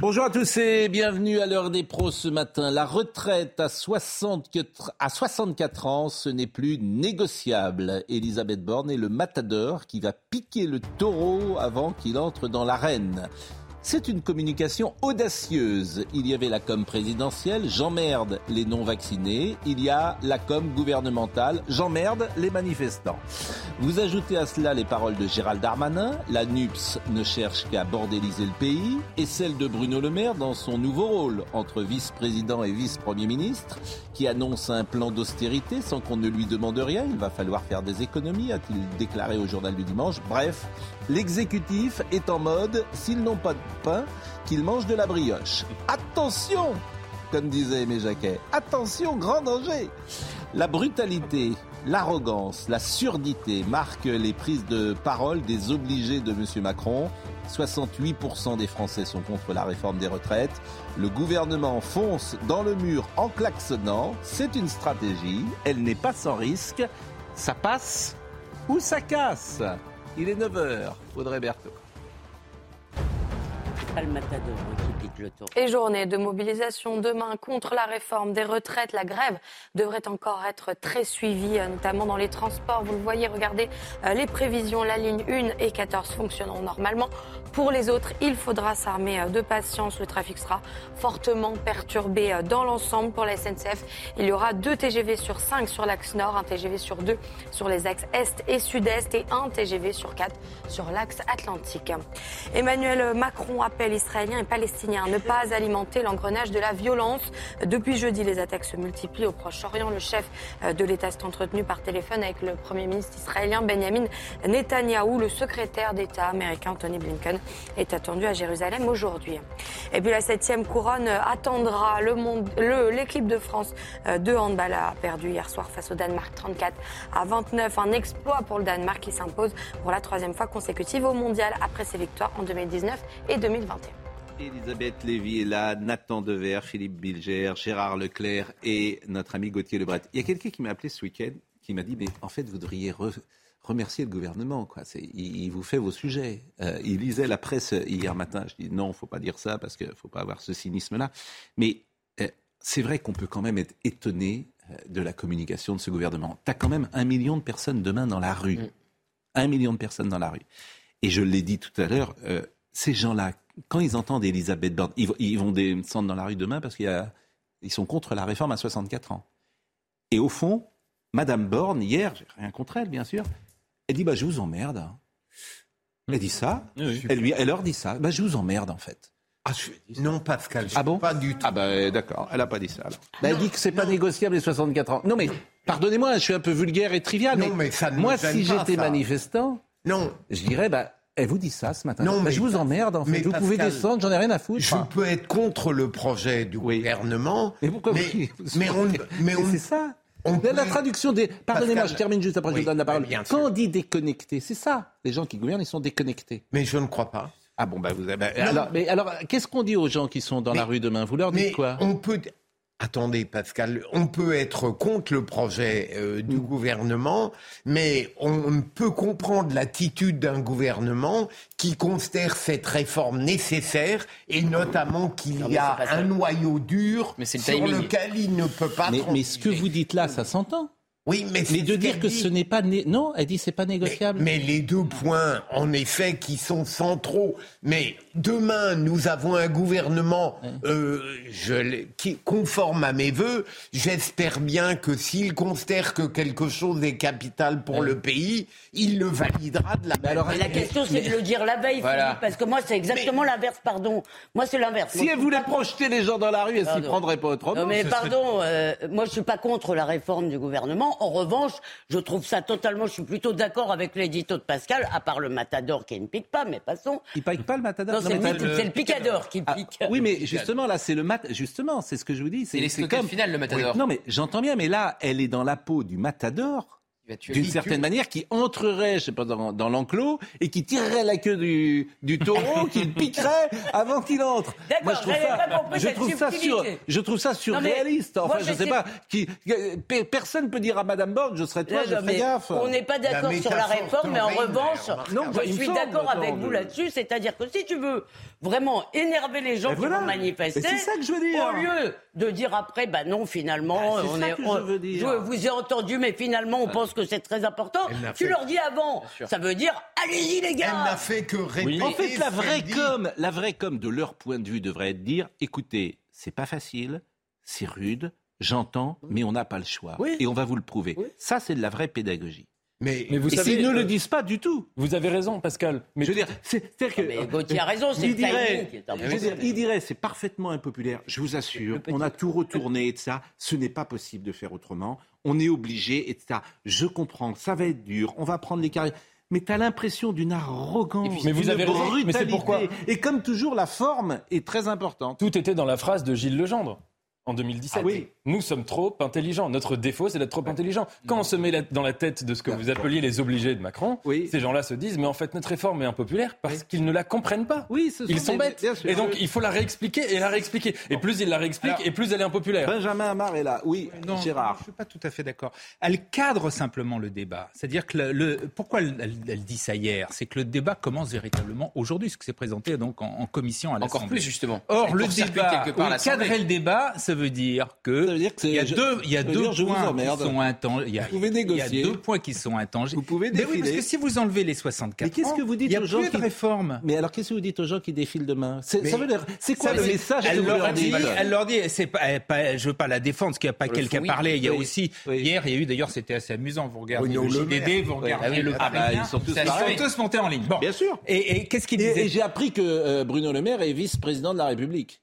Bonjour à tous et bienvenue à l'heure des pros ce matin. La retraite à 64, à 64 ans, ce n'est plus négociable. Elisabeth Borne est le matador qui va piquer le taureau avant qu'il entre dans l'arène. C'est une communication audacieuse. Il y avait la com présidentielle, j'emmerde les non-vaccinés. Il y a la com gouvernementale, j'emmerde les manifestants. Vous ajoutez à cela les paroles de Gérald Darmanin, la NUPS ne cherche qu'à bordéliser le pays, et celle de Bruno Le Maire dans son nouveau rôle entre vice-président et vice-premier ministre, qui annonce un plan d'austérité sans qu'on ne lui demande rien. Il va falloir faire des économies, a-t-il déclaré au journal du dimanche. Bref, l'exécutif est en mode, s'ils n'ont pas pain, qu'ils mangent de la brioche. Attention comme disait Aimé. Attention, grand danger La brutalité, l'arrogance, la surdité marquent les prises de parole des obligés de M. Macron. 68% des Français sont contre la réforme des retraites. Le gouvernement fonce dans le mur en klaxonnant. C'est une stratégie. Elle n'est pas sans risque. Ça passe ou ça casse. Il est 9h. Audrey Berthaud. Pas le matador qui pique le taureau. Et journée de mobilisation demain contre la réforme des retraites. La grève devrait encore être très suivie, euh, notamment dans les transports. Vous le voyez, regardez euh, les prévisions. La ligne 1 et 14 fonctionneront normalement. Pour les autres, il faudra s'armer euh, de patience. Le trafic sera fortement perturbé dans l'ensemble. Pour la SNCF, il y aura deux TGV sur 5 sur l'axe nord, un TGV sur 2 sur les axes est et sud-est et un TGV sur 4 sur l'axe atlantique. Emmanuel Macron appelle Israéliens et Palestiniens à ne pas alimenter l'engrenage de la violence. Depuis jeudi, les attaques se multiplient au Proche-Orient. Le chef euh, de l'État s'est entretenu par téléphone avec le Premier ministre israélien Benjamin Netanyahou. Le secrétaire d'État américain Tony Blinken est attendu à Jérusalem aujourd'hui. Et puis la septième couronne attendra le monde, l'équipe de France euh, de handball a perdu hier soir face au Danemark 34 à 29. Un exploit pour le Danemark qui s'impose pour la troisième fois consécutive au mondial après ses victoires en 2019 et 2021. Elisabeth Lévy est là, Nathan Dever, Philippe Bilger, Gérard Leclerc et notre ami Gauthier Lebret. Il y a quelqu'un qui m'a appelé ce week-end qui m'a dit Mais en fait, vous devriez re- remercier le gouvernement. Quoi. Il, il vous fait vos sujets. Euh, il lisait la presse hier matin. Je dis Non, il ne faut pas dire ça parce qu'il ne faut pas avoir ce cynisme-là. Mais euh, c'est vrai qu'on peut quand même être étonné euh, de la communication de ce gouvernement. Tu as quand même un million de personnes demain dans la rue. Un million de personnes dans la rue. Et je l'ai dit tout à l'heure, euh, ces gens-là, quand ils entendent Elisabeth Borne, ils, vont- ils vont descendre dans la rue demain parce qu'ils sont contre la réforme à 64 ans. Et au fond, Madame Borne, hier, j'ai rien contre elle, bien sûr, elle dit bah, Je vous emmerde. Elle dit ça. Elle, lui, elle leur dit ça. Bah, je vous emmerde, en fait. Ah, je- Non, Pascal, je Ah bon? pas du tout. Ah, bah, d'accord, elle n'a pas dit ça. alors. Bah, elle dit que c'est pas négociable les 64 ans. Non, mais pardonnez-moi, je suis un peu vulgaire et trivial. Non, mais ça ne moi, si j'étais manifestant, Non, je dirais bah, elle vous dit ça ce matin. Non, Bah, mais je vous emmerde, en fait. mais Vous pouvez descendre, j'en ai rien à foutre. je peux être contre le projet du Oui. gouvernement, Mais pourquoi mais, vous- mais on, mais on, c'est ça. on La, traduction des. Pardonnez-moi, je termine juste après, je oui, vous donne la parole. mais. Quand on dit déconnecté, c'est ça. Les gens qui gouvernent, ils sont déconnectés. mais je ne crois pas. Ah bon, bah vous avez. Alors, mais alors, qu'est-ce qu'on dit aux gens qui sont dans Mais- la rue demain? Vous leur Mais dites quoi? on peut. Attendez, Pascal, on peut être contre le projet euh, du gouvernement, mais on peut comprendre l'attitude d'un gouvernement qui considère cette réforme nécessaire et notamment qu'il y a un noyau dur Mais sur timing. lequel il ne peut pas. mais, mais ce que vous dites là, ça s'entend. Oui, mais, c'est Mais de dire que dit. ce n'est pas. né- Non, elle dit c'est pas Mais, négociable. mais les deux points, en effet, qui sont centraux. Mais demain, nous avons un gouvernement euh, je, l'ai- qui conforme à mes voeux. J'espère bien que s'il considère que quelque chose est capital pour le pays, il le validera de la même alors, Mais la question, c'est de le dire la veille, Voilà. Philippe, parce que moi, c'est exactement l'inverse, pardon. Moi, c'est l'inverse. Si Moi, elle voulait projeter les gens dans la rue, elle s'y Pardon. prendrait pas autrement. Non mais serait- pardon, euh, moi je suis pas contre la réforme du gouvernement. En revanche, je trouve ça totalement, je suis plutôt d'accord avec l'édito de Pascal, à part le matador qui ne pique pas, mais passons. Il pique pas le matador Non, c'est le, mit- c'est le picador qui Ah, pique. oui, mais justement, là, c'est le mat. Justement, c'est ce que je vous dis. C'est slogan final, le matador. Oui, Non, mais j'entends bien, mais là, elle est dans la peau du matador. Tuer D'une certaine manière, qui entrerait, je sais pas, dans, dans l'enclos et qui tirerait la queue du, du taureau, qui le piquerait avant qu'il entre. D'accord, Moi, je trouve ça, je trouve ça sur, je trouve ça surréaliste. moi, Enfin, je je sais sais- pas. Qui, pe- personne peut dire à Madame Borne, je serais toi, je non, ferais mais gaffe. On n'est pas d'accord sur la réforme, mais en revanche. Non, bah, je suis d'accord avec vous je- là-dessus. C'est-à-dire que si tu veux vraiment énerver les gens Ben qui voilà. vont manifester, c'est ça que je veux dire. au lieu de dire après, bah non, finalement, on ça est, que on- je veux dire. je vous ai entendu, mais finalement, on pense que c'est très important. Elle Tu fait. leur dis avant, ça veut dire, allez-y les Elle gars. n'a fait que répéter. En fait, la vraie com, la vraie com de leur point de vue devrait être dire écoutez, c'est pas facile, c'est rude, j'entends, mais on n'a pas le choix. Oui. Et on va vous le prouver. Oui. Ça, c'est de la vraie pédagogie. Mais, Mais vous Et savez, s'ils ne euh, le disent pas du tout. vous avez raison, Pascal. Mais je veux dire, c'est- c'est-à-dire que. Mais Gauthier a raison, c'est il dirait, je veux dire, il dirait, c'est parfaitement impopulaire. Je vous assure, on a tout retourné et ça. Ce n'est pas possible de faire autrement. On est obligé et ça. Je comprends, ça va être dur. On va prendre les carrières. Mais tu as l'impression d'une arrogance, Mais vous d'une avez raison. Mais c'est brutalité. pourquoi Et comme toujours, la forme est très importante. Tout était dans la phrase de Gilles Legendre en 2017. Ah oui. Nous sommes trop intelligents. Notre défaut, c'est d'être trop intelligents. Quand on se met la- dans la tête de ce que vous appeliez les obligés de Macron, Oui. ces gens-là se disent, mais en fait, notre réforme est impopulaire parce qu'ils ne la comprennent pas. Oui, ce Ils sont sont des- bêtes. bien sûr. Et donc, il faut la réexpliquer et la réexpliquer. Et plus ils la réexpliquent, Alors- et plus elle est impopulaire. Benjamin Amar est là. Oui, Non, Gérard. je ne suis pas tout à fait d'accord. Elle cadre simplement le débat. C'est-à-dire que le, le- pourquoi elle, elle- elle dit ça hier? C'est que le débat commence véritablement aujourd'hui, ce qui s'est présenté donc en, en commission à Encore l'Assemblée. plus, justement. Or, le débat, cadrer le débat, ça veut dire que, Ça veut dire que c'est- il y a deux, il y a ça veut deux dire je vous points qui sont intangibles. Vous pouvez il y a négocier. deux points qui sont intangibles. Vous pouvez Mais oui, parce défiler. que si vous enlevez les 64 Mais qu'est-ce que vous dites il y a aux gens plus de qui- réforme. Mais alors, qu'est-ce que vous dites aux gens qui défilent demain C'est Mais- ça veut dire- c'est quoi Ça, le message que vous leur leur dit, dites elle leur dit, c'est pas, elle- pas- je veux pas la défendre, parce qu'il n'y a pas quelqu'un parlé. Il y a aussi, hier, il y a eu, d'ailleurs, c'était assez amusant. Vous regardez le JDD, vous regardez Ah le Parisien. ils sont tous montés en ligne. Bien sûr. Et, qu'est-ce qu'il disait et j'ai appris que euh, Bruno Le Maire est vice-président de la République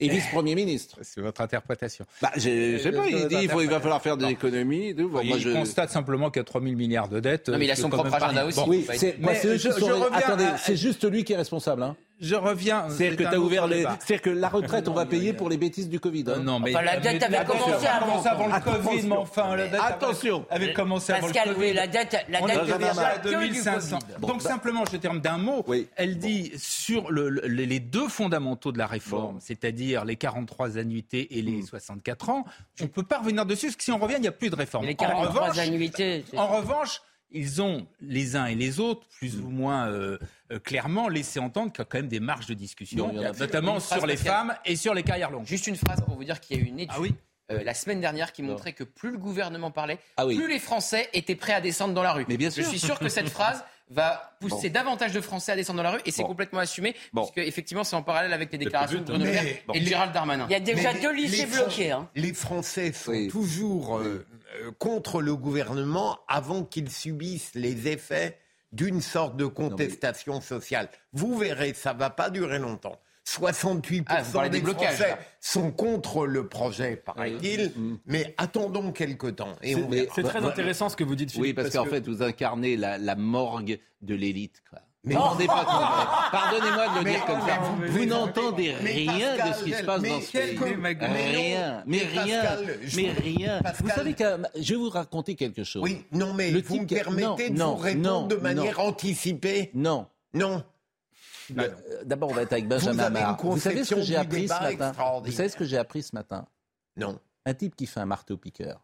et vice-premier ministre. C'est votre interprétation. Bah, j'ai- je sais pas, il dit il, faut, il va falloir faire des Non. économies. Bon, il moi, je... constate simplement qu'il y a 3 000 milliards de dettes. Non, mais il a c'est son quand propre agenda aussi. Bon. Oui, Bah, c'est moi, mais je- je reviens Attendez, à- c'est juste lui qui est responsable. Hein. Je reviens. C'est-à-dire que un tu as autre ouvert les. C'est-à-dire que la retraite, on va payer pour les bêtises du Covid. hein. Non, mais Enfin, la dette avait commencé avant. avant le Attention. Covid, mais enfin, la dette avait- Attention. avait commencé avant le Pascal, Covid. oui, la dette, la dette du 2500. Covid. Donc simplement, je termine d'un mot. Oui. Elle dit sur le- le- les deux fondamentaux de la réforme, Bon. c'est-à-dire les 43 annuités et les 64 ans, on ne peut pas revenir dessus, parce que si on revient, il n'y a plus de réforme. Les En 43 revanche, annuités. en revanche, ils ont les uns et les autres, plus ou moins euh, euh, clairement, laissé entendre qu'il y a quand même des marges de discussion, Non, notamment sur les femmes et sur les carrières longues. Juste une phrase pour vous dire qu'il y a eu une étude Ah oui euh, la semaine dernière qui montrait que plus le gouvernement parlait, Ah oui. plus les Français étaient prêts à descendre dans la rue. Mais bien Je sûr. suis sûr que cette phrase va pousser davantage de Français à descendre dans la rue et c'est Bon. complètement assumé Bon. puisque effectivement c'est en parallèle avec les déclarations de Bruno Le Maire et de Gérald Darmanin. Il y a déjà Mais deux lycées bloqués. Hein. Les Français sont Oui. toujours euh, contre le gouvernement avant qu'ils subissent les effets d'une sorte de contestation sociale. Vous verrez, ça va pas durer longtemps. 68% Ah, des des blocages, Français là. sont contre le projet, paraît-il, Mm. mais attendons quelque temps. Et on. C'est très intéressant ce que vous dites, Philippe. Oui, parce, qu'en que- fait, vous incarnez la, la morgue de l'élite. quoi. Mais- Vous n'entendez pas. Pardonnez-moi de le Mais- dire comme mais ça. vous- n'entendez rien Pascal, de ce qui se passe dans ce pays. Rien, mais rien, Pascal, je mais rien. Pascal- Vous savez que je vais vous raconter quelque chose. Oui, non, mais Le vous type me permettez non, de non, vous répondre non, de manière non. anticipée Non. Non. Le- euh, D'abord, on va être avec Benjamin Vous avez une Amar. Vous savez ce que j'ai appris ce matin Vous savez ce que j'ai appris ce matin Non. Un type qui fait un marteau-piqueur,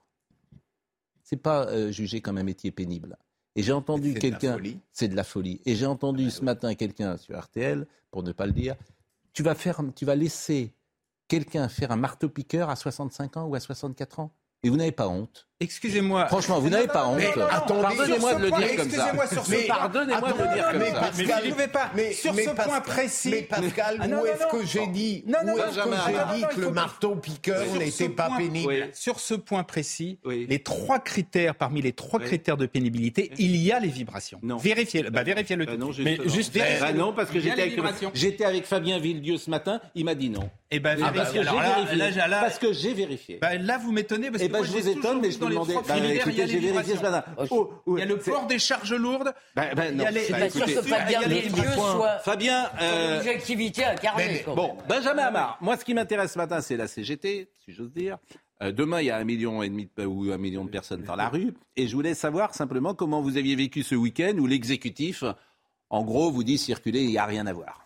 c'est pas euh, jugé comme un métier pénible. Et j'ai entendu quelqu'un. C'est de la folie. Et j'ai entendu ce matin quelqu'un sur RTL, pour ne pas le dire, tu vas, faire, tu vas laisser quelqu'un faire un marteau-piqueur à 65 ans ou à 64 ans Et vous n'avez pas honte Excusez-moi. Franchement, vous n'avez pas honte. Pardonnez-moi de le dire comme ça. pardonnez-moi de le dire comme mais ça. Mais vous ne pouvez pas. Mais, Sur ce point précis. Mais Pascal, où est-ce que j'ai dit, où est-ce que j'ai dit que le marteau piqueur n'était pas pénible. Sur ce point précis, les trois critères, parmi les trois critères de pénibilité, il y a les vibrations. Vérifiez-le. Bah, vérifiez-le. Bah tout de non. Mais juste- Bah non, parce que j'étais avec, Fabien Villedieu ce matin, il m'a dit non. Eh ben, parce vérifiez. que j'ai Alors là, vérifié. Parce que j'ai vérifié. bah, là, vous m'étonnez parce Eh que ben, je vous étonne, mais je dans les Bah, il y a les. Oh, oui, Il y a le port des charges lourdes. Bah, bah, il y non. a les, Bah, Fabien euh, l'objectivité incarnée. mais- quand Bon, même. Benjamin Hamar, moi ce qui m'intéresse ce matin, c'est la CGT, si j'ose dire. Euh, demain, il y a un million et demi de- ou un million de personnes dans la rue. Et je voulais savoir simplement comment vous aviez vécu ce week-end où l'exécutif, en gros, vous dit circuler, il n'y a rien à voir.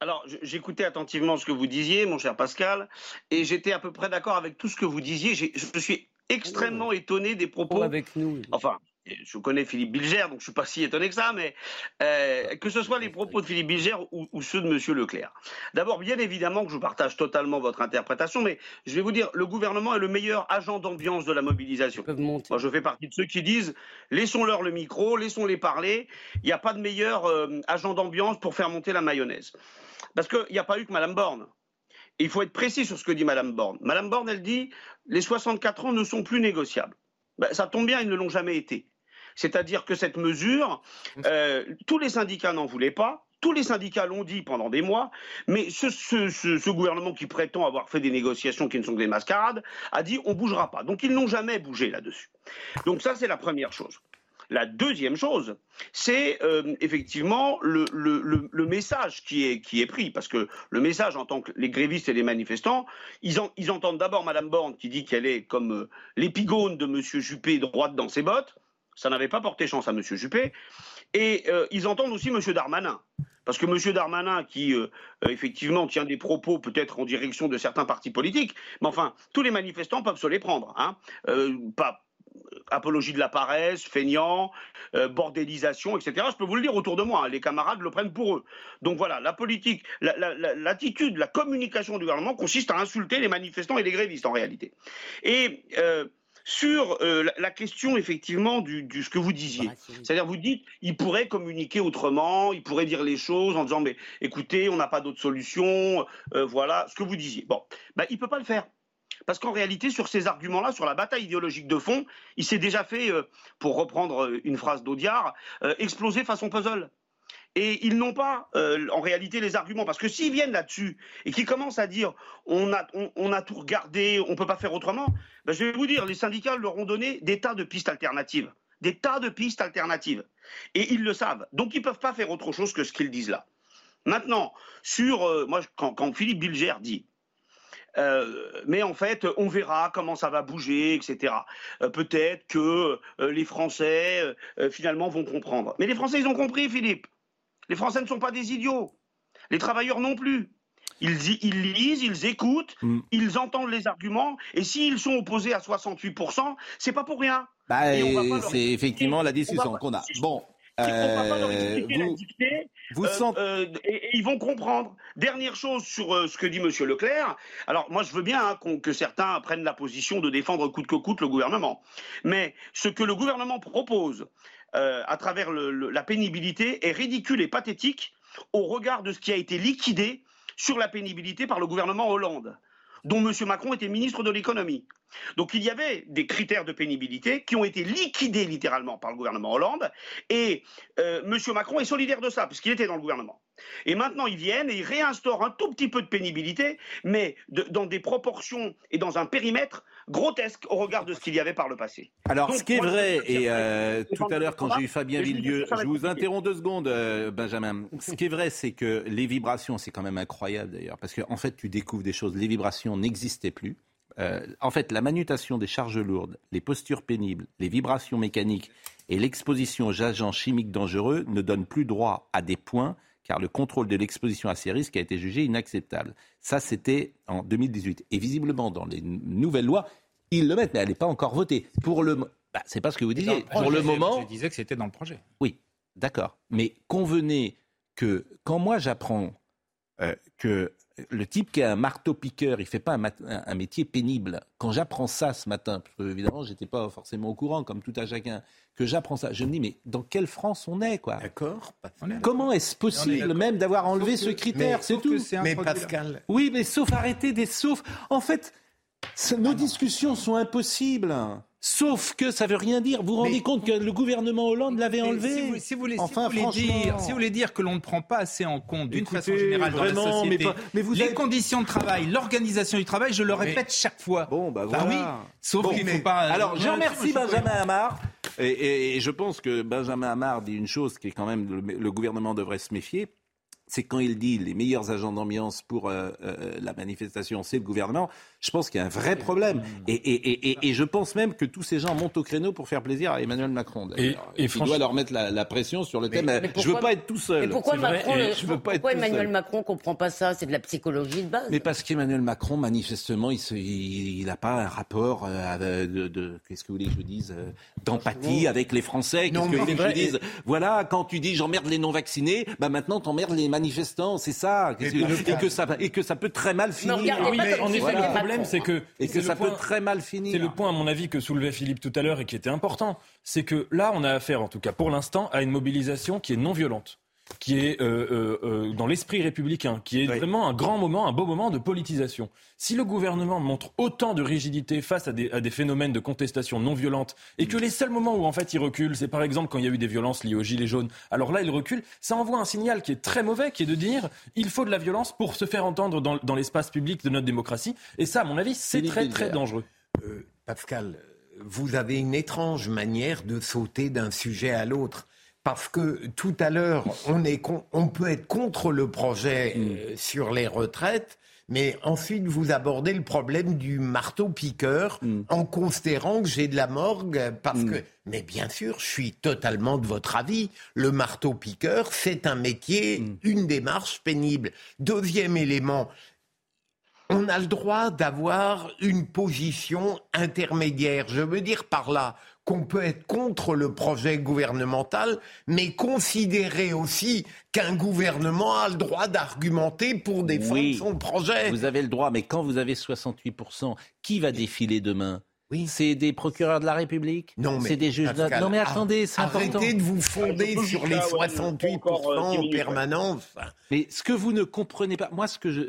Alors, j'écoutais attentivement ce que vous disiez, mon cher Pascal, et j'étais à peu près d'accord avec tout ce que vous disiez. Je suis extrêmement étonné des propos. Avec nous. Enfin, je connais Philippe Bilger, donc je suis pas si étonné que ça, mais euh, que ce soit les propos de Philippe Bilger ou, ou ceux de Monsieur Leclerc. D'abord, bien évidemment que je partage totalement votre interprétation, mais je vais vous dire, le gouvernement est le meilleur agent d'ambiance de la mobilisation. Ils peuvent monter. Moi, je fais partie de ceux qui disent laissons-leur le micro, laissons-les parler. Il n'y a pas de meilleur euh, agent d'ambiance pour faire monter la mayonnaise. Parce qu'il n'y a pas eu que Madame Borne. Il faut être précis sur ce que dit Madame Borne. Madame Borne, elle dit les 64 ans ne sont plus négociables. Ben, ça tombe bien, ils ne l'ont jamais été. C'est-à-dire que cette mesure, euh, tous les syndicats n'en voulaient pas. Tous les syndicats l'ont dit pendant des mois, mais ce, gouvernement qui prétend avoir fait des négociations qui ne sont que des mascarades a dit on bougera pas. Donc ils n'ont jamais bougé là-dessus. Donc ça c'est la première chose. La deuxième chose, c'est euh, effectivement le, message qui est, pris, parce que le message en tant que les grévistes et les manifestants, ils, en- ils entendent d'abord Madame Borne qui dit qu'elle est comme euh, l'épigone de Monsieur Juppé droite dans ses bottes. Ça n'avait pas porté chance à Monsieur Juppé. Et euh, ils entendent aussi Monsieur Darmanin. Parce que M. Darmanin, qui effectivement tient des propos peut-être en direction de certains partis politiques, mais enfin, tous les manifestants peuvent se les prendre. Hein. Pas apologie de la paresse, feignant, euh, bordélisation, etc. Je peux vous le dire autour de moi, hein, les camarades le prennent pour eux. Donc voilà, la politique, la- la- la- l'attitude, la, communication du gouvernement consiste à insulter les manifestants et les grévistes en réalité. Et euh, sur euh, la, la question effectivement du, du- ce que vous disiez, c'est-à-dire vous dites, il pourrait communiquer autrement, il pourrait dire les choses en disant, mais écoutez, on n'a pas d'autre solution, euh, voilà, ce que vous disiez. Bon, ben, il peut pas le faire. Parce qu'en réalité, sur ces arguments-là, sur la bataille idéologique de fond, il s'est déjà fait, euh, pour reprendre euh, une phrase d'Audiard, euh, exploser façon puzzle. Et ils n'ont pas, en réalité, les arguments. Parce que s'ils viennent là-dessus et qu'ils commencent à dire on a, tout regardé, on ne peut pas faire autrement, ben, je vais vous dire, les syndicats leur ont donné des tas de pistes alternatives. Des tas de pistes alternatives. Et ils le savent. Donc ils ne peuvent pas faire autre chose que ce qu'ils disent là. Maintenant, sur. moi, quand, quand Philippe Bilger dit euh, mais en fait, on verra comment ça va bouger, etc. Euh, Peut-être que euh, les Français, finalement, vont comprendre. Mais les Français, ils ont compris, Philippe. Les Français ne sont pas des idiots. Les travailleurs non plus. Ils, lisent, ils écoutent, Mm. ils entendent les arguments, et s'ils sont opposés à 68%, c'est pas pour rien. Bah, c'est effectivement la on discussion qu'on a. si- Bon, on va pas leur euh, la dictée, vous et, et ils vont comprendre. Dernière chose sur euh, ce que dit Monsieur Leclerc. Alors moi, je veux bien hein, que certains prennent la position de défendre coûte que coûte le gouvernement, mais ce que le gouvernement propose euh, à travers le- le- la pénibilité est ridicule et pathétique au regard de ce qui a été liquidé sur la pénibilité par le gouvernement Hollande, dont M. Macron était ministre de l'économie. Donc il y avait des critères de pénibilité qui ont été liquidés littéralement par le gouvernement Hollande, et euh, M. Macron est solidaire de ça, puisqu'il était dans le gouvernement. Et maintenant, ils viennent et ils réinstaurent un tout petit peu de pénibilité, mais de- dans des proportions et dans un périmètre grotesque au regard de ce qu'il y avait par le passé. Alors, Donc, ce qui est vrai, et euh, tout à l'heure, quand j'ai eu Fabien Villedieu, je vous interromps deux secondes, euh, Benjamin. Ce qui est vrai, c'est que les vibrations, c'est quand même incroyable d'ailleurs, parce qu'en en fait, tu découvres des choses. Les vibrations n'existaient plus. Euh, en fait, la manutention des charges lourdes, les postures pénibles, les vibrations mécaniques et l'exposition aux agents chimiques dangereux ne donnent plus droit à des points, car le contrôle de l'exposition à ces risques a été jugé inacceptable. Ça, c'était en 2018. Et visiblement, dans les nouvelles lois, ils le mettent, mais elle n'est pas encore votée. Pour le, bah, c'est pas ce que vous disiez. Pour le moment, Je disais que c'était dans le projet. oui, d'accord. Mais convenez que quand moi j'apprends euh, que le type qui a un marteau-piqueur, il fait pas un, mat- un- un métier pénible, quand j'apprends ça ce matin, parce que évidemment j'étais pas forcément au courant, comme tout à chacun, que j'apprends ça, je me dis mais dans quelle France on est quoi? D'accord est Comment est-ce est possible même d'avoir enlevé Sauf ce critère mais- C'est tout. c'est Mais. Pascal, Oui, mais sauf arrêter des saufs. En fait, nos discussions sont impossibles. Sauf que ça veut rien dire. Vous vous rendez compte que le gouvernement Hollande l'avait enlevé Si vous, si vous voulez, si Enfin, vous voulez franchement. dire, si vous voulez dire que l'on ne prend pas assez en compte d'une façon générale dans la société, mais pas- mais vous les avez- conditions de travail, l'organisation du travail, je le Mais- répète chaque fois. Bon, bah Bah voilà. oui, sauf Bon, qu'il ne faut pas. Alors, je remercie Benjamin Hamar. Et, et- et je pense que Benjamin Hamar dit une chose qui est quand même le, le gouvernement devrait se méfier. C'est quand il dit les meilleurs agents d'ambiance pour euh, euh, la manifestation, c'est le gouvernement. Je pense qu'il y a un vrai problème. Et, et, et, et- et je pense même que tous ces gens montent au créneau pour faire plaisir à Emmanuel Macron. Et- et il franchement- doit leur mettre la, la pression sur le thème. mais je pourquoi- veux pas être tout seul. Mais pourquoi, Macron, le- je veux pas être pourquoi tout Emmanuel seul. Macron comprend pas ça? C'est de la psychologie de base. Mais parce qu'Emmanuel Macron, manifestement, il n'a pas un rapport euh, de, de- qu'est-ce que vous voulez que je dise, euh, d'empathie avec les Français? Qu'est-ce que vous voulez que je dise? Voilà, quand tu dis j'emmerde les non-vaccinés, bah maintenant t'emmerdes les manifestants, c'est ça. Que- et, que ça, et que ça peut très mal finir. Problème, c'est que et ça point- peut très mal finir. C'est le point, à mon avis, que soulevait Philippe tout à l'heure et qui était important. C'est que là, on a affaire, en tout cas pour l'instant, à une mobilisation qui est non violente qui est euh, euh, euh, dans l'esprit républicain, qui est vraiment un grand moment, un beau moment de politisation. Si le gouvernement montre autant de rigidité face à des, à des phénomènes de contestation non violente, et que les seuls moments où en fait il recule, c'est par exemple quand il y a eu des violences liées aux gilets jaunes, alors là il recule, ça envoie un signal qui est très mauvais, qui est de dire il faut de la violence pour se faire entendre dans, dans l'espace public de notre démocratie, et ça, à mon avis, c'est très très dangereux. Euh, Pascal, vous avez une étrange manière de sauter d'un sujet à l'autre. Parce que tout à l'heure, on, est con- on peut être contre le projet euh, sur les retraites, mais ensuite vous abordez le problème du marteau-piqueur en considérant que j'ai de la morgue parce que... Mais bien sûr, je suis totalement de votre avis. Le marteau-piqueur, c'est un métier, une démarche pénible. Deuxième élément, on a le droit d'avoir une position intermédiaire. Je veux dire par là qu'on peut être contre le projet gouvernemental, mais considérer aussi qu'un gouvernement a le droit d'argumenter pour défendre Oui. son projet. Vous avez le droit, mais quand vous avez 68%, qui va défiler demain? Oui. C'est des procureurs de la République? Non, mais C'est des juges de... Non mais attendez, c'est important. Arrêtez de vous fonder Ah, sur les ah ouais, 68% encore, euh, en permanence. Mais ce que vous ne comprenez pas, moi ce que je...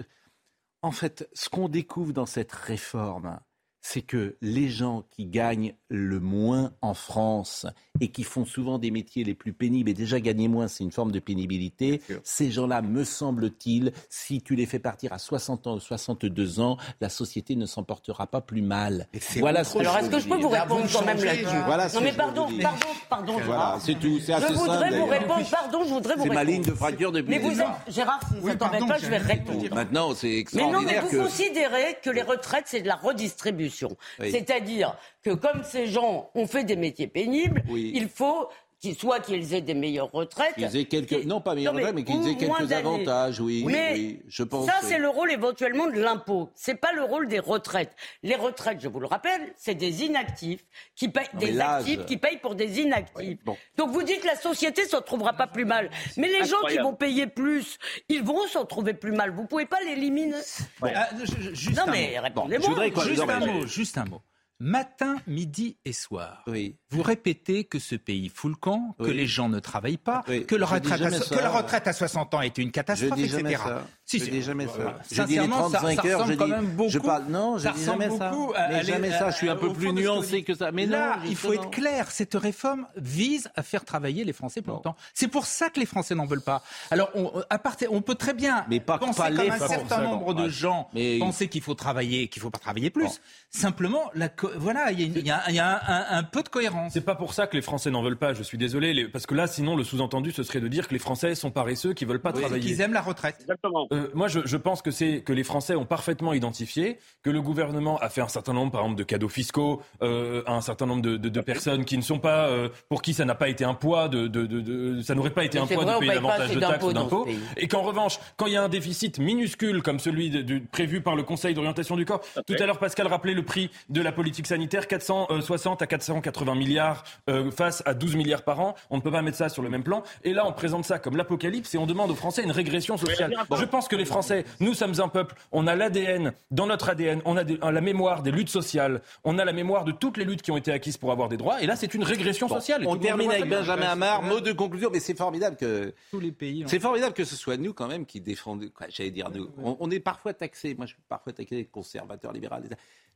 En fait, ce qu'on découvre dans cette réforme, c'est que les gens qui gagnent le moins en France et qui font souvent des métiers les plus pénibles, et déjà gagner moins, c'est une forme de pénibilité, ces gens-là, me semble-t-il, si tu les fais partir à 60 ans ou 62 ans, la société ne s'en portera pas plus mal. C'est Voilà ce que Alors, je est-ce que je peux vous répondre vous quand même là-dessus je- Voilà Non, mais je pardon, pardon, pardon, Voilà, c'est tout, c'est Je assez simple. voudrais vous répondre, pardon, je voudrais vous C'est ma répondre. ligne de fracture depuis Mais vous êtes, Gérard, si ça Oui, pardon, pas, je vais répondre. Maintenant, c'est Mais non, mais extraordinaire vous que... considérez que les retraites, c'est de la redistribution. Oui. C'est-à-dire que comme ces gens ont fait des métiers pénibles, Oui. il faut qu'ils soit qu'ils aient des meilleures retraites. Qu'ils aient quelques, qu'ils- non pas meilleurs Non, mais mais qu'ils aient moins quelques avantages, oui, Mais oui, je pense. Ça, c'est le rôle éventuellement de l'impôt. C'est pas le rôle des retraites. Les retraites, je vous le rappelle, c'est des inactifs qui payent, des actifs qui payent pour des inactifs. bon. Donc vous dites que la société s'en trouvera pas plus mal. Mais les gens qui vont payer plus, ils vont s'en trouver plus mal. Vous pouvez pas l'éliminer. Ah, je- je- juste Non un mais mot. répondez-moi. Juste un mot, juste un mot. Matin, midi et soir. Oui. Vous répétez que ce pays fout le camp, que les gens ne travaillent pas, Oui. que, la Je dis retraite à, jamais so- ça. que la retraite à 60 ans est une Je catastrophe, dis etc. ça. Si, je dis jamais ça. Je dis les Sincèrement, ça- 35 ça heures, je ressemble quand dis. même beaucoup- je parle. Non, je ça dis jamais ça. Mais jamais ça. Je suis un peu plus nuancé que ça. Mais Là, non, il faut être clair. Cette réforme vise à faire travailler les Français plus longtemps. C'est pour ça que les Français n'en veulent pas. Alors, on, à partir, on peut très bien Mais pas- penser pas comme un certain nombre de gens penser qu'il faut travailler, qu'il faut pas travailler plus. Simplement, la voilà, il y a, une- y a- y a un, un peu de cohérence. C'est pas pour ça que les Français n'en veulent pas, je suis désolé, les- parce que là, sinon, le sous-entendu, ce serait de dire que les Français sont paresseux, qui veulent pas Oui, travailler. qu'ils aiment la retraite. Exactement. Euh, moi, je, je pense que c'est que les Français ont parfaitement identifié que le gouvernement a fait un certain nombre, par exemple, de cadeaux fiscaux euh, à un certain nombre de, de- de personnes qui ne sont pas, euh, pour qui ça n'a pas été un poids de, de, de- de- ça n'aurait pas été Mais un poids vrai, de payer davantage de taxes ou d'impôts, et qu'en revanche, quand il y a un déficit minuscule comme celui prévu par le Conseil d'orientation du corps, tout à l'heure Pascal rappelait le prix de la politique sanitaire, 460 à 480 milliards euh, face à 12 milliards par an. On ne peut pas mettre ça sur le même plan. Et là, on présente ça comme l'apocalypse et on demande aux Français une régression sociale. Je pense que les Français, nous sommes un peuple, on a l'ADN, dans notre ADN, on a des- la mémoire des luttes sociales, on a la mémoire de toutes les luttes qui ont été acquises pour avoir des droits. Et là, c'est une régression Bon, sociale. On termine avec. Benjamin Hamar. Mot de conclusion, mais c'est formidable que Tous les pays. c'est formidable que ce soit nous quand même qui défendons. J'allais dire nous. On, on est parfois taxé. Moi, je suis parfois taxé conservateur libéral.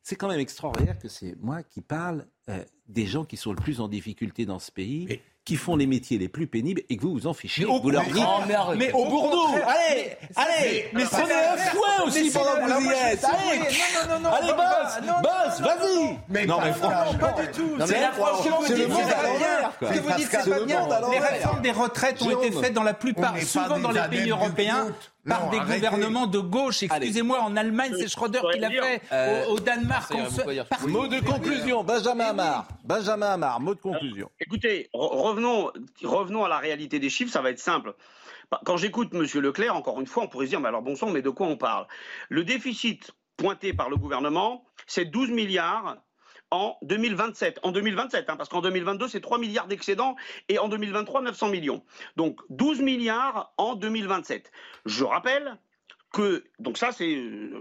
C'est quand même extraordinaire que c'est moi qui parle euh, des gens qui sont le plus en difficulté dans ce pays qui font les métiers les plus pénibles et que vous vous en fichez. Vous leur dites. mais au Bourdeau, allez, allez, mais prenez un foin aussi pendant que vous y êtes. Allez, non, non, non, allez, boss, boss, vas-y. Mais non, mais franchement, pas du tout. Non, mais là, franchement, c'est le monde à l'envers, quoi. Ce que vous dites, c'est pas bien. Les réformes des retraites ont été faites dans la plupart, souvent dans les pays européens, par des gouvernements de gauche. Excusez-moi, en Allemagne, c'est Schröder qui l'a fait. Au Danemark, Mot de conclusion, Benjamin Amar. Benjamin Amar, mot de conclusion. Écoutez, revenons, revenons à la réalité des chiffres, ça va être simple. Quand j'écoute M. Leclerc, encore une fois, on pourrait se dire, mais alors bon sang, mais de quoi on parle? Le déficit pointé par le gouvernement, c'est 12 milliards en 2027. En 2027, hein, parce qu'en 2022, c'est 3 milliards d'excédents et en 2023, 900 millions. Donc 12 milliards en 2027. Je rappelle que, donc ça, c'est,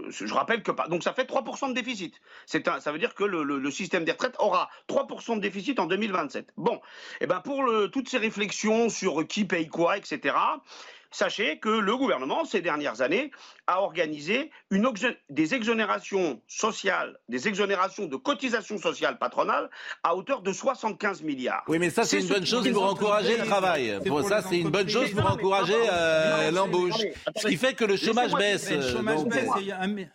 je rappelle que, donc ça fait 3% de déficit. Ça veut dire que le, système des retraites aura 3% de déficit en 2027. Bon, et eh ben pour toutes ces réflexions sur qui paye quoi, etc., sachez que le gouvernement, ces dernières années, a organisé une, des exonérations sociales, des exonérations de cotisations sociales patronales à hauteur de 75 milliards. Oui, mais ça, c'est une bonne chose pour encourager le travail. Pour ça, c'est une bonne chose pour encourager euh, l'embauche. Ce qui fait que le chômage baisse.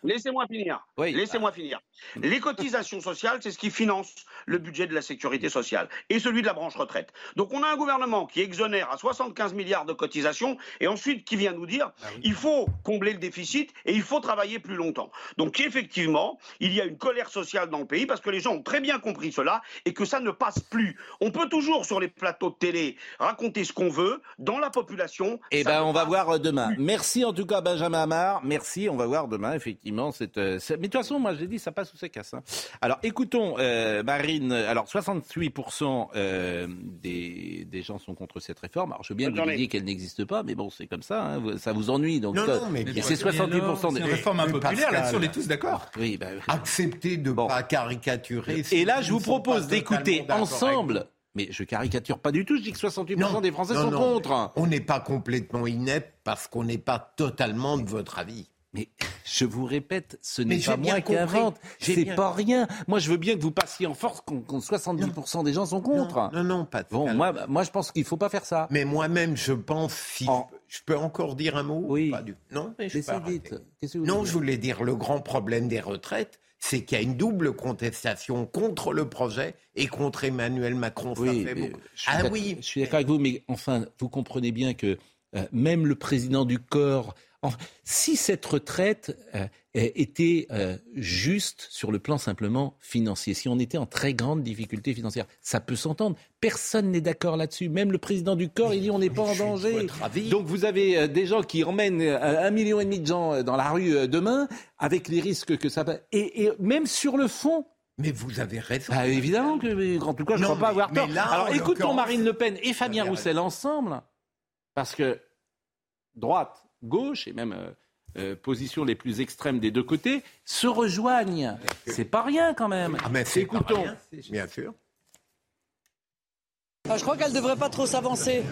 Laissez-moi finir. Laissez-moi finir. Les cotisations sociales, c'est ce qui finance le budget de la sécurité sociale et celui de la branche retraite. Donc on a un gouvernement qui exonère à 75 milliards de cotisations et ensuite qui vient nous dire ah il faut combler le déficit et il faut travailler plus longtemps. Donc effectivement, il y a une colère sociale dans le pays parce que les gens ont très bien compris cela et que ça ne passe plus. On peut toujours sur les plateaux de télé raconter ce qu'on veut dans la population. Eh ben on va voir euh, demain. Merci en tout cas Benjamin Amar. Merci, on va voir demain effectivement cette, euh, Mais de toute façon, moi j'ai dit ça passe ou ça casse. Hein. Alors écoutons euh, Marine. Alors 68% des, des gens sont contre cette réforme. Alors je veux bien que vous disiez qu'elle n'existe pas, mais bon c'est comme ça, hein, ça vous ennuie. Donc, non, non, mais c'est 78% des. Réforme impopulaire, là-dessus, on est tous d'accord. Oui, bah, Accepter de ne pas caricaturer. Et là, je vous propose d'écouter ensemble. Mais je caricature pas du tout, je dis que 68% des Français sont contre. On n'est pas complètement inepte parce qu'on n'est pas totalement de votre avis. Mais je vous répète, ce n'est pas moi qui invente. C'est pas rien. Moi, je veux bien que vous passiez en force quand 70% des gens sont contre. Non, non, pas. Bon, moi, moi, je pense qu'il faut pas faire ça. Mais moi-même, je pense. Si Je peux encore dire un mot Oui. Non, mais je vous Non, je voulais dire le grand problème des retraites, c'est qu'il y a une double contestation contre le projet et contre Emmanuel Macron. Oui, ah oui. Je suis d'accord avec vous, mais enfin, vous comprenez bien que euh, même le président du corps si cette retraite euh, était euh, juste sur le plan simplement financier, si on était en très grande difficulté financière, ça peut s'entendre. Personne n'est d'accord là-dessus. Même le président du corps, il dit on n'est pas en danger. Donc vous avez euh, des gens qui emmènent un million et demi de gens dans la rue demain, avec les risques que ça. Et, et même sur le fond, mais vous avez raison. Ah, évidemment que, en tout cas, je ne crois pas avoir tort. Alors écoutons Marine Le Pen et Fabien Roussel ensemble, parce que droite, gauche et même euh, euh, positions les plus extrêmes des deux côtés se rejoignent. C'est pas rien quand même. Ah mais Écoutons. bien sûr. Ah, je crois qu'elle ne devrait pas trop s'avancer.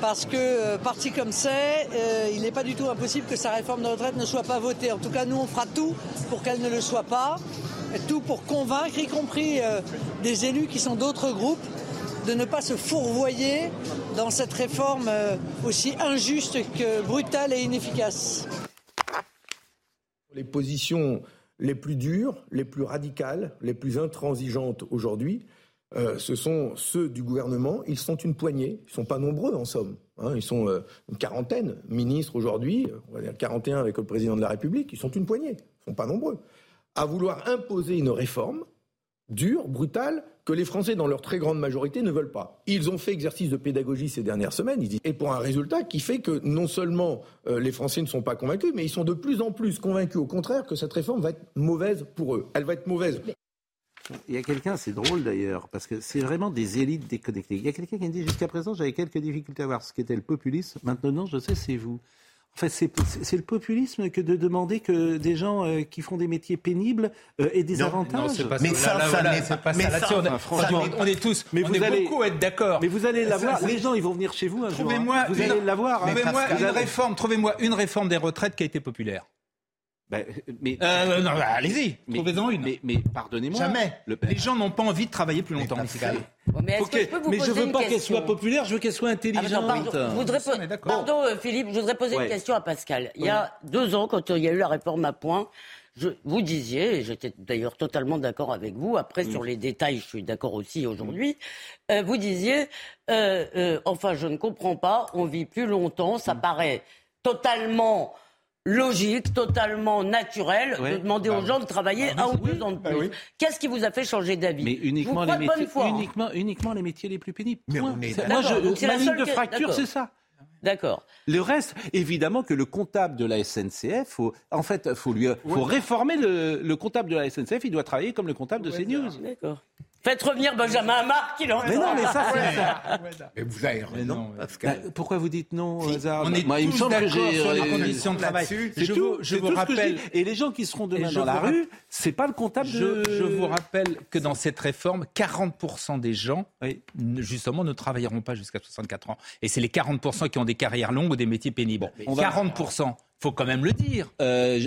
Parce que, euh, parti comme c'est, il n'est pas du tout impossible que sa réforme de retraite ne soit pas votée. En tout cas, nous, on fera tout pour qu'elle ne le soit pas. Tout pour convaincre, y compris des élus qui sont d'autres groupes, de ne pas se fourvoyer dans cette réforme euh, aussi injuste que brutale et inefficace. Les positions les plus dures, les plus radicales, les plus intransigeantes aujourd'hui, euh, ce sont ceux du gouvernement. Ils sont une poignée, ils ne sont pas nombreux en somme. Hein. ils sont euh, une quarantaine, ministres aujourd'hui, on va dire 41 avec le président de la République, ils sont une poignée, ils ne sont pas nombreux, à vouloir imposer une réforme dure, brutale, que les Français, dans leur très grande majorité, ne veulent pas. Ils ont fait exercice de pédagogie ces dernières semaines, et pour un résultat qui fait que non seulement euh, les Français ne sont pas convaincus, mais ils sont de plus en plus convaincus, au contraire, que cette réforme va être mauvaise pour eux. Elle va être mauvaise. Il y a quelqu'un, c'est drôle d'ailleurs, parce que c'est vraiment des élites déconnectées. Il y a quelqu'un qui me dit jusqu'à présent, j'avais quelques difficultés à voir ce qu'était le populisme. Maintenant, je sais, c'est vous. Enfin, c'est le populisme que de demander que des gens euh, qui font des métiers pénibles euh, aient des avantages. Non, pas mais ça, ça, n'est pas mais ça. ça on, on, est tous, mais vous allez, beaucoup être d'accord. Mais vous allez l'avoir. Les gens, ils vont venir chez vous un trouvez-moi, Vous allez l'avoir. Trouvez-moi une réforme. Trouvez-moi une réforme des retraites qui a été populaire. Bah, mais euh, non, bah, allez-y, trouvez-en une. Mais, mais pardonnez-moi. Jamais. Les gens n'ont pas envie de travailler plus longtemps. Mais, mais, je, mais je veux pas qu'elle soit populaire, je veux qu'elle soit intelligente. Ah, pardon, je voudrais pardon euh, Philippe, je voudrais poser une question à Pascal. Il y a deux ans, quand il y a eu la réforme à point, je, vous disiez, et j'étais d'ailleurs totalement d'accord avec vous, après sur les détails, je suis d'accord aussi aujourd'hui, euh, vous disiez, enfin je ne comprends pas, on vit plus longtemps, ça paraît totalement logique, totalement naturel de demander aux bah gens de travailler bah un ou deux ans de bah plus. Qu'est-ce qui vous a fait changer d'avis Mais uniquement les, métiers, uniquement, uniquement les métiers les plus pénibles. Mais on est Moi, je, ma ligne de fracture, c'est ça. D'accord. Le reste, évidemment que le comptable de la SNCF, faut, en fait, faut lui, faut réformer le, le, comptable de la SNCF. Il doit travailler comme le comptable de CNews. D'accord. Faites revenir Benjamin Amar qui l'entend. Mais non, mais ça, c'est ça. Mais vous avez raison, Pascal. Bah, pourquoi vous dites non, hasard On est Moi, il me semble que j'ai sur les euh, conditions de travail. Je vous, je vous rappelle. Et les gens qui seront demain dans la rue, c'est pas le comptable de. Je vous rappelle que dans cette réforme, 40% des gens, justement, ne travailleront pas jusqu'à 64 ans. Et c'est les 40% qui ont des carrières longues ou des métiers pénibles. 40% faut quand même le dire. Euh,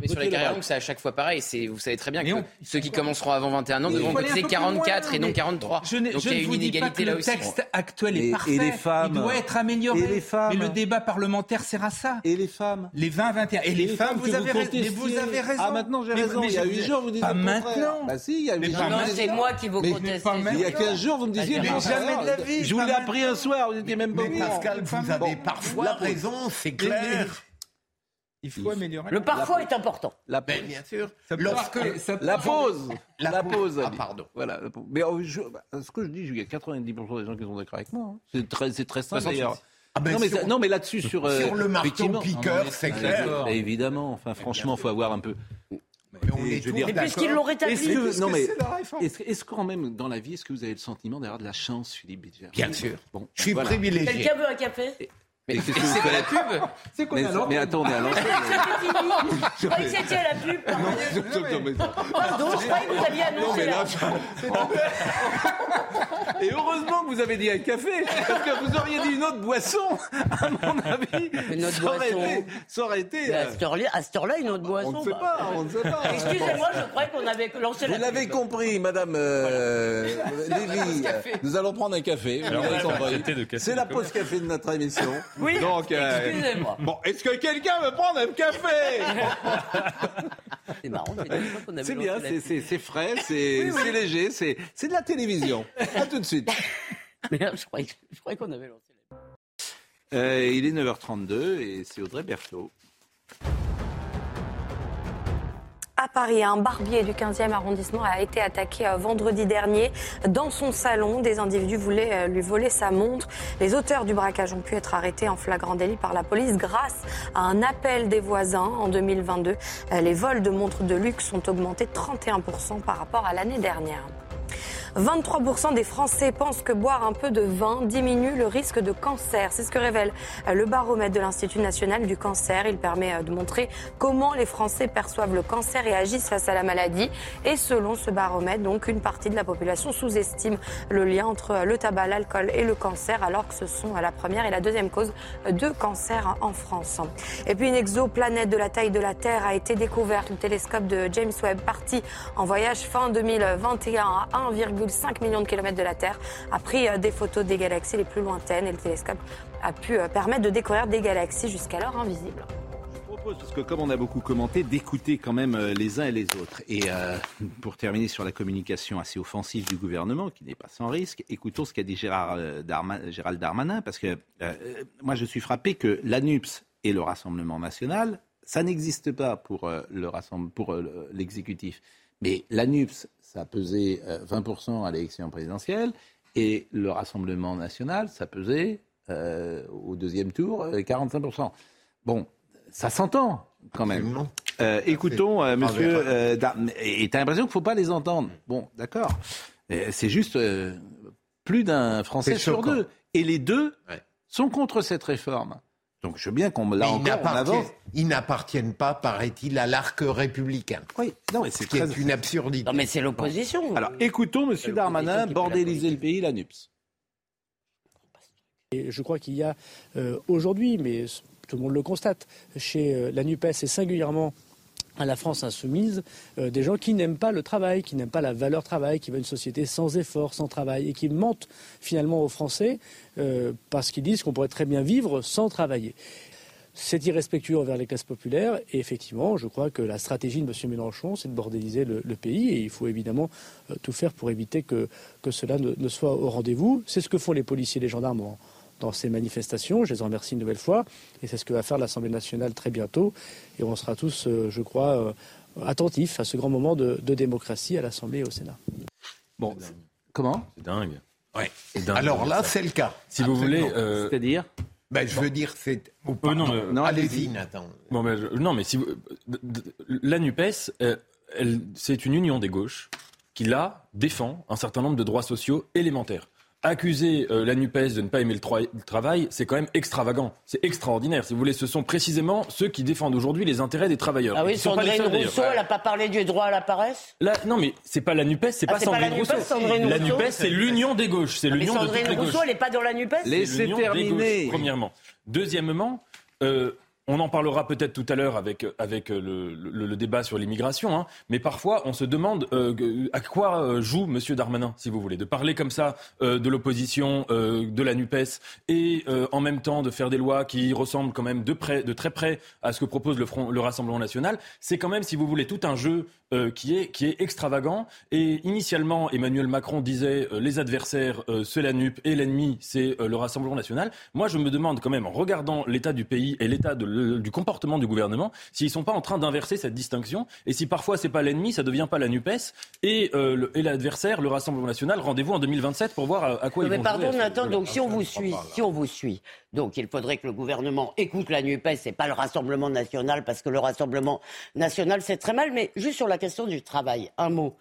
mais sur les carrières longues, c'est à chaque fois pareil. Vous savez très bien que ceux qui commenceront avant 21 ans devront cotiser 44 et non 43. Je Donc il y a une inégalité là aussi. Le texte actuel est parfait. Et les femmes. Il doit être amélioré. Et les femmes. Mais le débat parlementaire sert à ça. Et les femmes. Les 20-21. Et, les, femmes, vous, avez raison. Mais vous avez raison. Ah, maintenant j'ai raison. il y a 8 jours, vous disiez. Pas maintenant. Bah si, il y a 8 jours. Non, c'est moi qui vous conteste. Il y a 15 jours, vous me disiez. Mais jamais de la vie. Je vous l'ai appris un soir, vous n'étiez même pas Mais Pascal, vous avez parfois raison, c'est clair. Il faut améliorer. Le parfois est important. La ben, bien sûr. Lorsque la pause, la, pause. Ah pardon. Voilà. Mais oh, bah, ce que je dis, il y a 90% des gens qui sont d'accord avec moi. Hein. C'est très, c'est très simple d'ailleurs. Ah ben non, mais, non, mais là-dessus sur sur le marteau piqueur, c'est clair. Évidemment. Enfin, franchement, il faut avoir un peu. Mais on est dire, puisqu'ils l'ont rétabli. Est-ce que, non, mais est-ce, est quand même dans la vie, est-ce que vous avez le sentiment d'avoir de la chance, Philippe Bien sûr. Bon, je suis privilégié. Quelqu'un veut un café? Mais c'est pas la pub C'est quoi mais, mais attendez, à l'entrée. Je croyais que c'était à la pub. Pardon, je croyais que vous aviez annoncé là. Et heureusement que vous avez dit un café, parce que vous auriez dit une autre boisson, à mon avis. Une autre boisson. Ça aurait été. À cette heure-là, une autre boisson. On ne sait pas, on ne sait pas. Excusez-moi, je croyais qu'on avait lancé la Vous l'avez compris, Madame euh, Lévy. Nous allons prendre un café. C'est la pause café de notre émission. Oui, Donc, euh, excusez-moi. Bon, est-ce que quelqu'un veut prendre un café C'est marrant, c'est bien, c'est frais, c'est léger, c'est de la télévision. À tout de suite. Mais je croyais, qu'on avait lancé la... Euh, il est 9h32 et c'est Audrey Berthaud. À Paris. Un barbier du 15e arrondissement a été attaqué euh, vendredi dernier dans son salon. Des individus voulaient euh, lui voler sa montre. Les auteurs du braquage ont pu être arrêtés en flagrant délit par la police grâce à un appel des voisins en 2022. Euh, les vols de montres de luxe ont augmenté 31% par rapport à l'année dernière. 23% des Français pensent que boire un peu de vin diminue le risque de cancer. C'est ce que révèle euh, le baromètre de l'Institut national du cancer. Il permet euh, de montrer comment les Français perçoivent le cancer et agissent face à la maladie. Et selon ce baromètre, donc, une partie de la population sous-estime le lien entre euh, le tabac, l'alcool et le cancer, alors que ce sont la première et la deuxième cause de cancer en France. Et puis une exoplanète de la taille de la Terre a été découverte. Le télescope de James Webb, parti en voyage fin 2021 à 1, 5 millions de kilomètres de la Terre, a pris euh, des photos des galaxies les plus lointaines et le télescope a pu euh, permettre de découvrir des galaxies jusqu'alors invisibles Je propose, parce que comme on a beaucoup commenté, d'écouter quand même euh, les uns et les autres. Et pour terminer sur la communication assez offensive du gouvernement, qui n'est pas sans risque, écoutons ce qu'a dit Gérald Darmanin, parce que moi je suis frappé que l'ANUPS et le Rassemblement national, ça n'existe pas pour l'exécutif. Mais l'ANUPS, ça a pesé 20% euh, à l'élection présidentielle, et le Rassemblement national, ça pesait euh, au deuxième tour 45%. Euh, bon, ça s'entend quand même. écoutons, monsieur. et tu as l'impression qu'il ne faut pas les entendre. Bon, d'accord. c'est juste plus d'un Français sur deux. Et les deux sont contre cette réforme. Donc je veux bien qu'on là encore on avance. Ils n'appartiennent pas, paraît-il, à l'arc républicain. Oui, non, mais c'est très... une absurdité. Non, mais c'est l'opposition. Alors écoutons M. Darmanin bordéliser le pays, la NUPS. Et je crois qu'il y a euh, aujourd'hui, mais tout le monde le constate, chez euh, la NUPES et singulièrement à la France insoumise euh, des gens qui n'aiment pas le travail, qui n'aiment pas la valeur travail, qui veulent une société sans effort, sans travail, et qui mentent finalement aux Français euh, parce qu'ils disent qu'on pourrait très bien vivre sans travailler. C'est irrespectueux envers les classes populaires et effectivement, je crois que la stratégie de M. Mélenchon, c'est de bordéliser le, pays et il faut évidemment euh, tout faire pour éviter que, cela ne, soit au rendez-vous. C'est ce que font les policiers et les gendarmes dans ces manifestations. Je les en remercie une nouvelle fois. Et c'est ce que va faire l'Assemblée nationale très bientôt. Et on sera tous, euh, je crois, euh, attentifs à ce grand moment de, démocratie à l'Assemblée et au Sénat. Bon, comment? C'est dingue. Ouais. Alors là, c'est le cas. Si vous voulez. Euh, C'est-à-dire? Ben, je veux dire, c'est. non, non allez-y, Nathan. Bon, non, mais si vous... la NUPES, c'est une union des gauches qui, là, défend un certain nombre de droits sociaux élémentaires accuser euh, la NUPES de ne pas aimer le, travail, c'est quand même extravagant. C'est extraordinaire. Si vous voulez, ce sont précisément ceux qui défendent aujourd'hui les intérêts des travailleurs. Ah oui, Sandrine Rousseau, elle n'a pas parlé du droit à la paresse? Non, mais c'est pas la NUPES, c'est ah, pas, Sandrine, la Rousseau. La NUPES, c'est l'union des gauches. C'est ah, l'union de Sandrine Rousseau, elle n'est pas dans la NUPES? Laissez terminer. premièrement. Deuxièmement, euh, on en parlera peut-être tout à l'heure avec, avec euh, le, débat sur l'immigration, hein. mais parfois on se demande euh, à quoi euh, joue M. Darmanin, si vous voulez, de parler comme ça de l'opposition, de la NUPES, et en même temps de faire des lois qui ressemblent quand même de, près, de très près à ce que propose le, Front, le Rassemblement national. C'est quand même, si vous voulez, tout un jeu qui, est, qui est extravagant. Et initialement, Emmanuel Macron disait les adversaires, c'est la NUP, et l'ennemi, c'est le Rassemblement national. Moi, je me demande quand même, en regardant l'état du pays et l'état du comportement du gouvernement, s'ils ne sont pas en train d'inverser cette distinction, et si parfois c'est pas l'ennemi, ça ne devient pas la NUPES, et, euh, et l'adversaire, le Rassemblement national, rendez-vous en 2027 pour voir à, quoi ils mais vont pardon, Nathan, donc si on vous suit, si on vous suit, donc il faudrait que le gouvernement écoute la NUPES et pas le Rassemblement national, parce que le Rassemblement national, c'est très mal, mais juste sur la question du travail, un mot.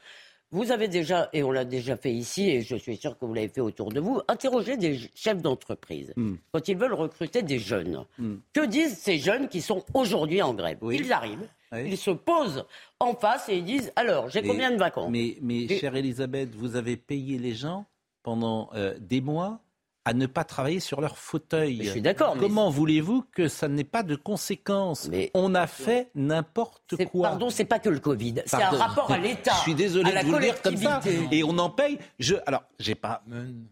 Vous avez déjà, et on l'a déjà fait ici, et je suis sûr que vous l'avez fait autour de vous, interrogé des chefs d'entreprise hmm. quand ils veulent recruter des jeunes. Hmm. Que disent ces jeunes qui sont aujourd'hui en grève? Ils arrivent, ils se posent en face et ils disent Alors, j'ai combien de vacances? Mais, mais chère Elisabeth, vous avez payé les gens pendant euh, des mois? À ne pas travailler sur leur fauteuil. je suis d'accord. Comment voulez-vous que ça n'ait pas de conséquences On a fait n'importe quoi. Pardon, c'est pas que le Covid. C'est un rapport à l'État. Je suis désolé de vous le dire comme ça. Et on en paye. Je, alors, j'ai pas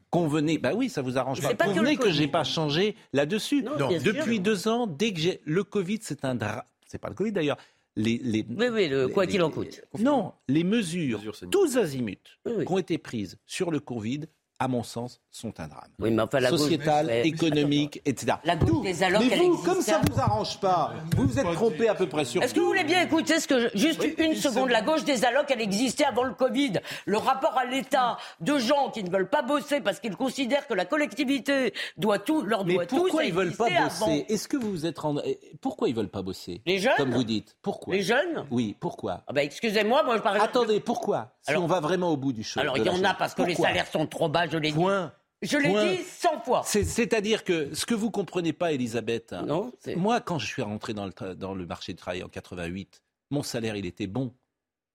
convenu. Bah oui, ça vous arrange pas. Convenez que, que j'ai pas changé là-dessus. Depuis deux ans, dès que j'ai le Covid, c'est un drame. C'est pas le Covid d'ailleurs. Les, les, oui, oui, le, quoi qu'il en coûte. Non, les mesures, tous azimuts, qui ont été prises sur le Covid à mon sens, sont un drame. Oui, mais enfin, la Sociétal, économique, etc. La gauche des allocs, mais vous, comme ça vous arrange pas, vous vous êtes trompé à peu près sur Est-ce que vous voulez bien écouter ce que juste une seconde La gauche des allocs, elle existait avant le Covid. Le rapport à l'État de gens qui ne veulent pas bosser parce qu'ils considèrent que la collectivité doit tout leur doit mais pourquoi ils veulent pas bosser? Est-ce que vous vous êtes rendu Pourquoi ils veulent pas bosser? Les jeunes, comme vous dites. Pourquoi? Les jeunes? Oui, pourquoi? Ah bah, excusez-moi, moi je parle. Attendez, pourquoi? Si on va vraiment au bout du chemin. Alors il y en a parce que les salaires sont trop bas, je l'ai dit. Je l'ai dit 100 fois. C'est-à-dire que ce que vous comprenez pas, Elisabeth, non, moi, quand je suis rentré dans le, dans le marché du travail en 88, mon salaire, il était bon.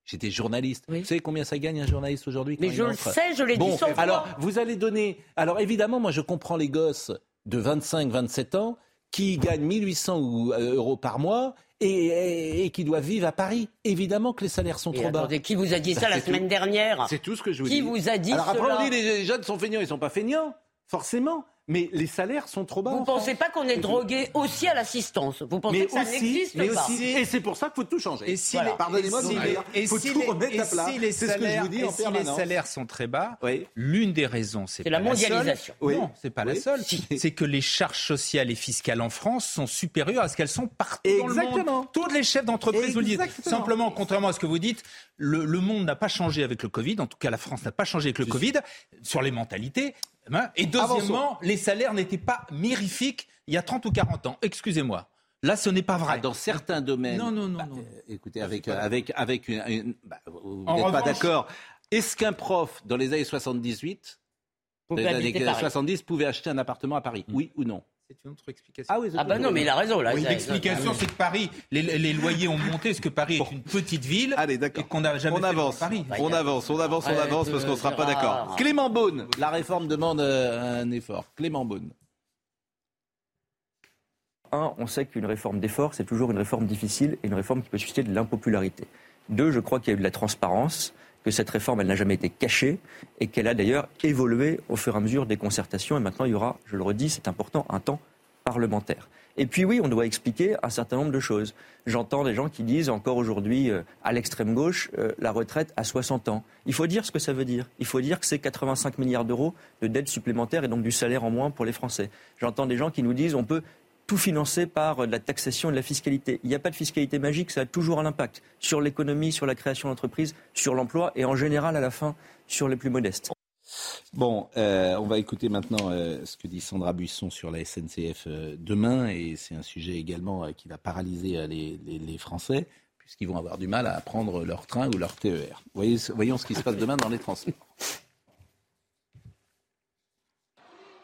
J'étais journaliste. Vous savez combien ça gagne un journaliste aujourd'hui Mais je le sais, je l'ai dit 100 fois. Alors, vous allez donner. Alors, évidemment, moi, je comprends les gosses de 25, 27 ans qui gagnent 1800 euh, euros par mois et, qui doivent vivre à Paris. Évidemment que les salaires sont trop bas. Qui vous a dit ça la semaine dernière C'est tout ce que je vous dis. Qui vous a dit Alors après, on dit les jeunes sont feignants, ils sont pas feignants, forcément mais les salaires sont trop bas. Vous ne pensez pas qu'on est drogué aussi à l'assistance Vous pensez que ça n'existe pas aussi, Et c'est pour ça qu'il faut tout changer. Et si Pardonnez-moi de Il faut tout remettre à plat. C'est ce que je vous dis en si les salaires sont très bas, l'une des raisons, c'est la mondialisation. La Non, c'est pas la seule. C'est que les charges sociales et fiscales en France sont supérieures à ce qu'elles sont partout Exactement. dans le monde. Tous les chefs d'entreprise vous le disent. Simplement, contrairement à ce que vous dites, le, le monde n'a pas changé avec le Covid. En tout cas, la France n'a pas changé avec le Covid sur les mentalités. Hein et deuxièmement, les salaires n'étaient pas mirifiques il y a 30 ou 40 ans. Excusez-moi. Là, ce n'est pas vrai. Ah, dans certains domaines. Non, non, non. Bah, euh, écoutez, avec, avec, avec une. Bah, vous n'êtes pas d'accord. Est-ce qu'un prof, dans les années 78, dans les années 70, pouvait acheter un appartement à Paris? Oui ou non? C'est une autre explication. Ah, oui, ah bah non, mais il a raison. Là, L'explication, c'est que Paris, les, loyers ont monté, parce que Paris est une petite ville. Allez, d'accord. Et qu'on n'a jamais on avance. Paris. On avance, on avance, on avance, parce qu'on ne sera pas d'accord. Clément Beaune, la réforme demande euh, un effort. Clément Beaune. Un, on sait qu'une réforme d'effort, c'est toujours une réforme difficile et une réforme qui peut susciter de l'impopularité. Deux, je crois qu'il y a eu de la transparence, que cette réforme, elle n'a jamais été cachée et qu'elle a d'ailleurs évolué au fur et à mesure des concertations. Et maintenant, il y aura, je le redis, c'est important, un temps parlementaire. Et puis oui, on doit expliquer un certain nombre de choses. J'entends des gens qui disent encore aujourd'hui euh, à l'extrême gauche euh, la retraite à 60 ans. Il faut dire ce que ça veut dire. Il faut dire que c'est 85 milliards d'euros de dettes supplémentaires et donc du salaire en moins pour les Français. J'entends des gens qui nous disent on peut tout financer par de la taxation et de la fiscalité. Il n'y a pas de fiscalité magique, ça a toujours un impact sur l'économie, sur la création d'entreprises, sur l'emploi et en général à la fin sur les plus modestes. Bon, euh, on va écouter maintenant euh, ce que dit Sandra Buisson sur la SNCF euh, demain, et c'est un sujet également qui va paralyser les, les, Français, puisqu'ils vont avoir du mal à prendre leur train ou leur TER. Voyez, voyons ce qui se passe demain dans les transports.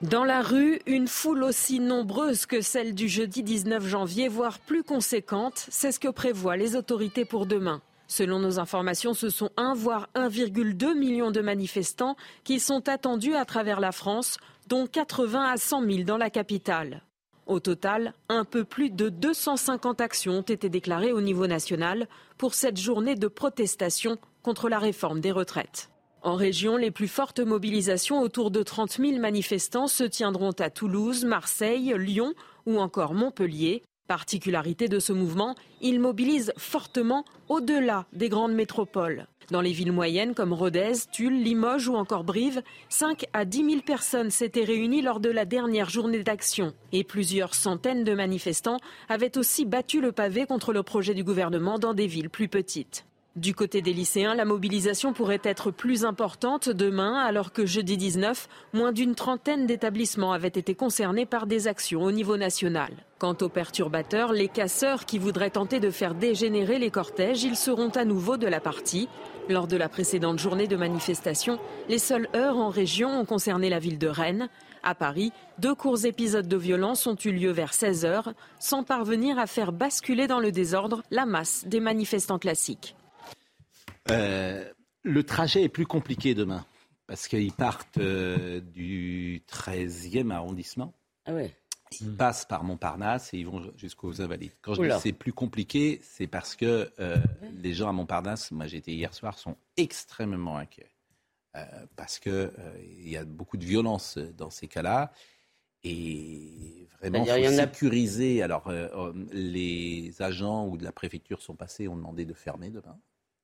Dans la rue, une foule aussi nombreuse que celle du jeudi 19 janvier, voire plus conséquente, c'est ce que prévoient les autorités pour demain. Selon nos informations, ce sont 1 voire 1,2 million de manifestants qui sont attendus à travers la France, dont 80 à 100 000 dans la capitale. Au total, un peu plus de 250 actions ont été déclarées au niveau national pour cette journée de protestation contre la réforme des retraites. En région, les plus fortes mobilisations, autour de 30 000 manifestants, se tiendront à Toulouse, Marseille, Lyon ou encore Montpellier. Particularité de ce mouvement, il mobilise fortement au-delà des grandes métropoles. Dans les villes moyennes comme Rodez, Tulle, Limoges ou encore Brive, 5 à 10 000 personnes s'étaient réunies lors de la dernière journée d'action. Et plusieurs centaines de manifestants avaient aussi battu le pavé contre le projet du gouvernement dans des villes plus petites. Du côté des lycéens, la mobilisation pourrait être plus importante demain, alors que jeudi 19, moins d'une trentaine d'établissements avaient été concernés par des actions au niveau national. Quant aux perturbateurs, les casseurs qui voudraient tenter de faire dégénérer les cortèges, ils seront à nouveau de la partie. Lors de la précédente journée de manifestation, les seules heures en région ont concerné la ville de Rennes. À Paris, deux courts épisodes de violence ont eu lieu vers 16 heures, sans parvenir à faire basculer dans le désordre la masse des manifestants classiques. Euh, le trajet est plus compliqué demain parce qu'ils partent euh, du 13e arrondissement. Ah ouais. Ils passent par Montparnasse et ils vont jusqu'aux Invalides. Quand je dis c'est plus compliqué, c'est parce que euh, les gens à Montparnasse, moi j'étais hier soir, sont extrêmement inquiets. parce qu'il il y a beaucoup de violence dans ces cas-là. Et vraiment, il faut sécuriser. Alors, les agents ou de la préfecture sont passés, ont demandé de fermer demain.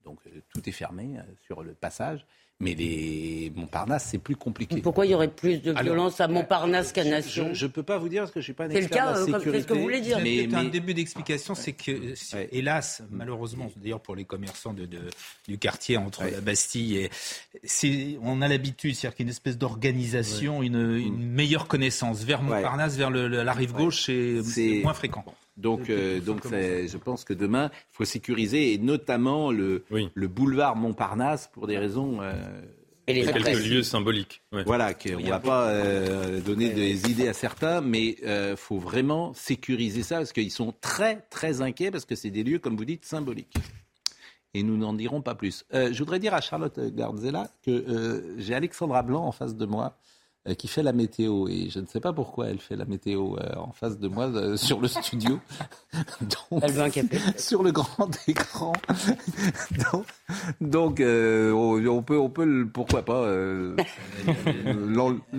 Donc euh, tout est fermé euh, sur le passage. Mais les Montparnasse, c'est plus compliqué. Pourquoi il y aurait plus de violence à Montparnasse qu'à Nation Je ne peux pas vous dire parce que je ne suis pas un expert le cas, de la sécurité. C'est ce que vous voulez dire. Mais, un début d'explication, c'est que, hélas, malheureusement, d'ailleurs pour les commerçants de, du quartier entre la Bastille et... On a l'habitude, c'est-à-dire qu'il y a une espèce d'organisation, une, une, meilleure connaissance. Vers Montparnasse, vers le, la rive gauche, c'est moins fréquent. Donc, euh, donc je pense que demain, il faut sécuriser, et notamment le, le boulevard Montparnasse pour des raisons. Euh, et les quelques lieux symboliques. Voilà, on ne va pas euh, donner des idées à certains, mais il euh, faut vraiment sécuriser ça parce qu'ils sont très très inquiets parce que c'est des lieux, comme vous dites, symboliques. Et nous n'en dirons pas plus. je voudrais dire à Charlotte Gardzella que j'ai Alexandra Blanc en face de moi euh, qui fait la météo. Et je ne sais pas pourquoi elle fait la météo euh, en face de moi euh, sur le studio. donc, elle veut un café. Sur le grand écran. donc, donc on peut, on peut, pourquoi pas. elle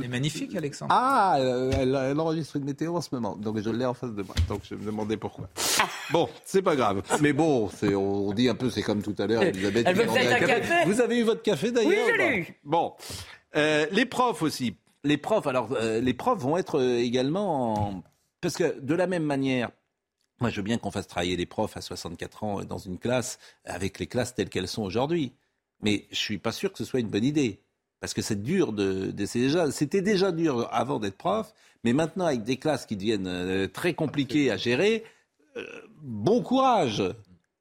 est magnifique, Alexandre. Ah, elle, elle, enregistre une météo en ce moment. Donc je l'ai en face de moi. Donc je me demandais pourquoi. Bon, c'est pas grave. Mais bon, c'est, on dit un peu, c'est comme tout à l'heure, Elisabeth. Elle veut un café. Vous avez eu votre café d'ailleurs Oui, je l'ai eu. Bon. les profs aussi. Les profs, alors, euh, les profs vont être euh, également. Parce que de la même manière, moi je veux bien qu'on fasse travailler les profs à 64 ans dans une classe avec les classes telles qu'elles sont aujourd'hui. Mais je ne suis pas sûr que ce soit une bonne idée. Parce que c'est dur de, déjà, c'était déjà dur avant d'être prof, mais maintenant avec des classes qui deviennent euh, très compliquées à gérer, bon courage.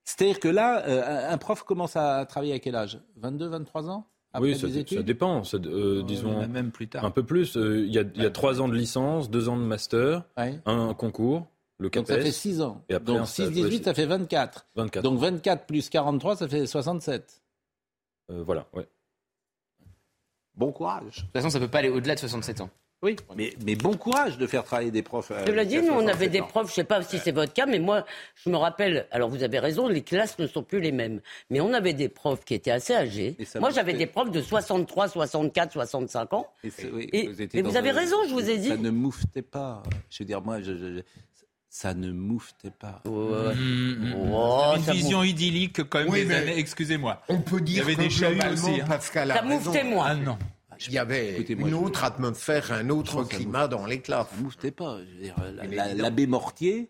C'est-à-dire que là, un prof commence à travailler à quel âge? 22, 23 ans? Oui, ça, dépend. Euh, disons, même plus tard. Un peu plus. Euh, il y, a, y, a trois ans de licence, deux ans de master, un, concours, le CAPES. Donc ça fait six ans. Et après, Donc 6, 18, ça fait 24. 24. Donc 24 plus 43, ça fait 67. Euh, voilà, ouais. Bon courage. De toute façon, ça peut pas aller au-delà de 67 ans. Oui, mais, mais, bon courage de faire travailler des profs. Je l'ai dit, nous, on avait des profs, je ne sais pas si c'est votre cas, mais moi, je me rappelle, alors vous avez raison, les classes ne sont plus les mêmes. Mais on avait des profs qui étaient assez âgés. Moi, j'avais des profs de 63, 64, 65 ans. Et, vous, vous avez raison, je vous ai dit. Ça ne mouftait pas. Je veux dire, moi, je, ça ne mouftait pas. Ouais. Mmh, oh, une vision idyllique quand même. Oui, Excusez-moi. On peut dire Il y avait des chahuts aussi. Hein. Pascal ça mouftait moins. Ah non. Il y avait une autre atmosphère, un autre climat dans les classes. Ça mouftait pas. L'abbé Mortier.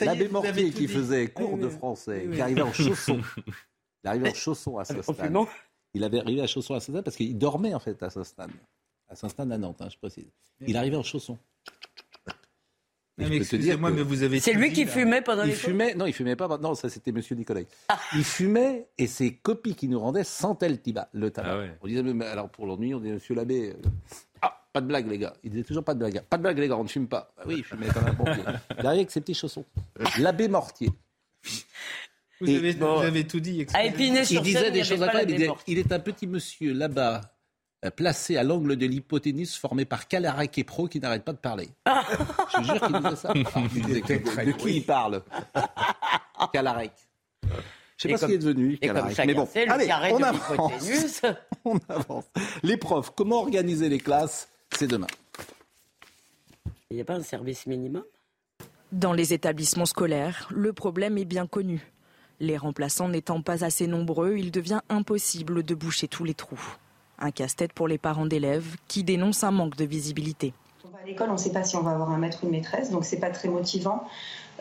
L'abbé Mortier qui faisait cours de français, qui arrivait en chaussons. Il arrivait en chaussons à Saint-Stan. Il avait arrivé à chaussons à Saint-Stan parce qu'il dormait en fait à Saint-Stan. À Saint-Stan à Nantes, hein, je précise. Il arrivait en chaussons. Excusez-moi, mais vous avez. C'est lui qui fumait pendant il les fumait, Non, il fumait pas. Non, ça c'était Monsieur Nicolet. Ah. Il fumait et ses copies qui nous rendaient sentaient le tabac. Le tabac. Ah on disait, mais alors pour l'ennui, on dit Monsieur l'abbé. Euh, ah, pas de blague, les gars. Il disait toujours pas de blague. Pas de blague, les gars, on ne fume pas. Ah oui, il fumait comme un pompier. Il avec ses petits chaussons. L'abbé Mortier. Vous, avez, vous avez, tout dit. À Épinay, il disait des choses incroyables. Il, il est un petit monsieur là-bas placé à l'angle de l'hypoténuse formé par Calarac et Pro qui n'arrête pas de parler. Je vous jure qu'il disait ça. de, qui il parle Calarac. Je ne sais pas ce qu'il est devenu, Calarac. Mais bon, allez, on avance. on avance. Les profs, comment organiser les classes? C'est demain. Il n'y a pas un service minimum? Dans les établissements scolaires, le problème est bien connu. Les remplaçants n'étant pas assez nombreux, il devient impossible de boucher tous les trous. Un casse-tête pour les parents d'élèves qui dénoncent un manque de visibilité. À l'école, on ne sait pas si on va avoir un maître ou une maîtresse, donc c'est pas très motivant.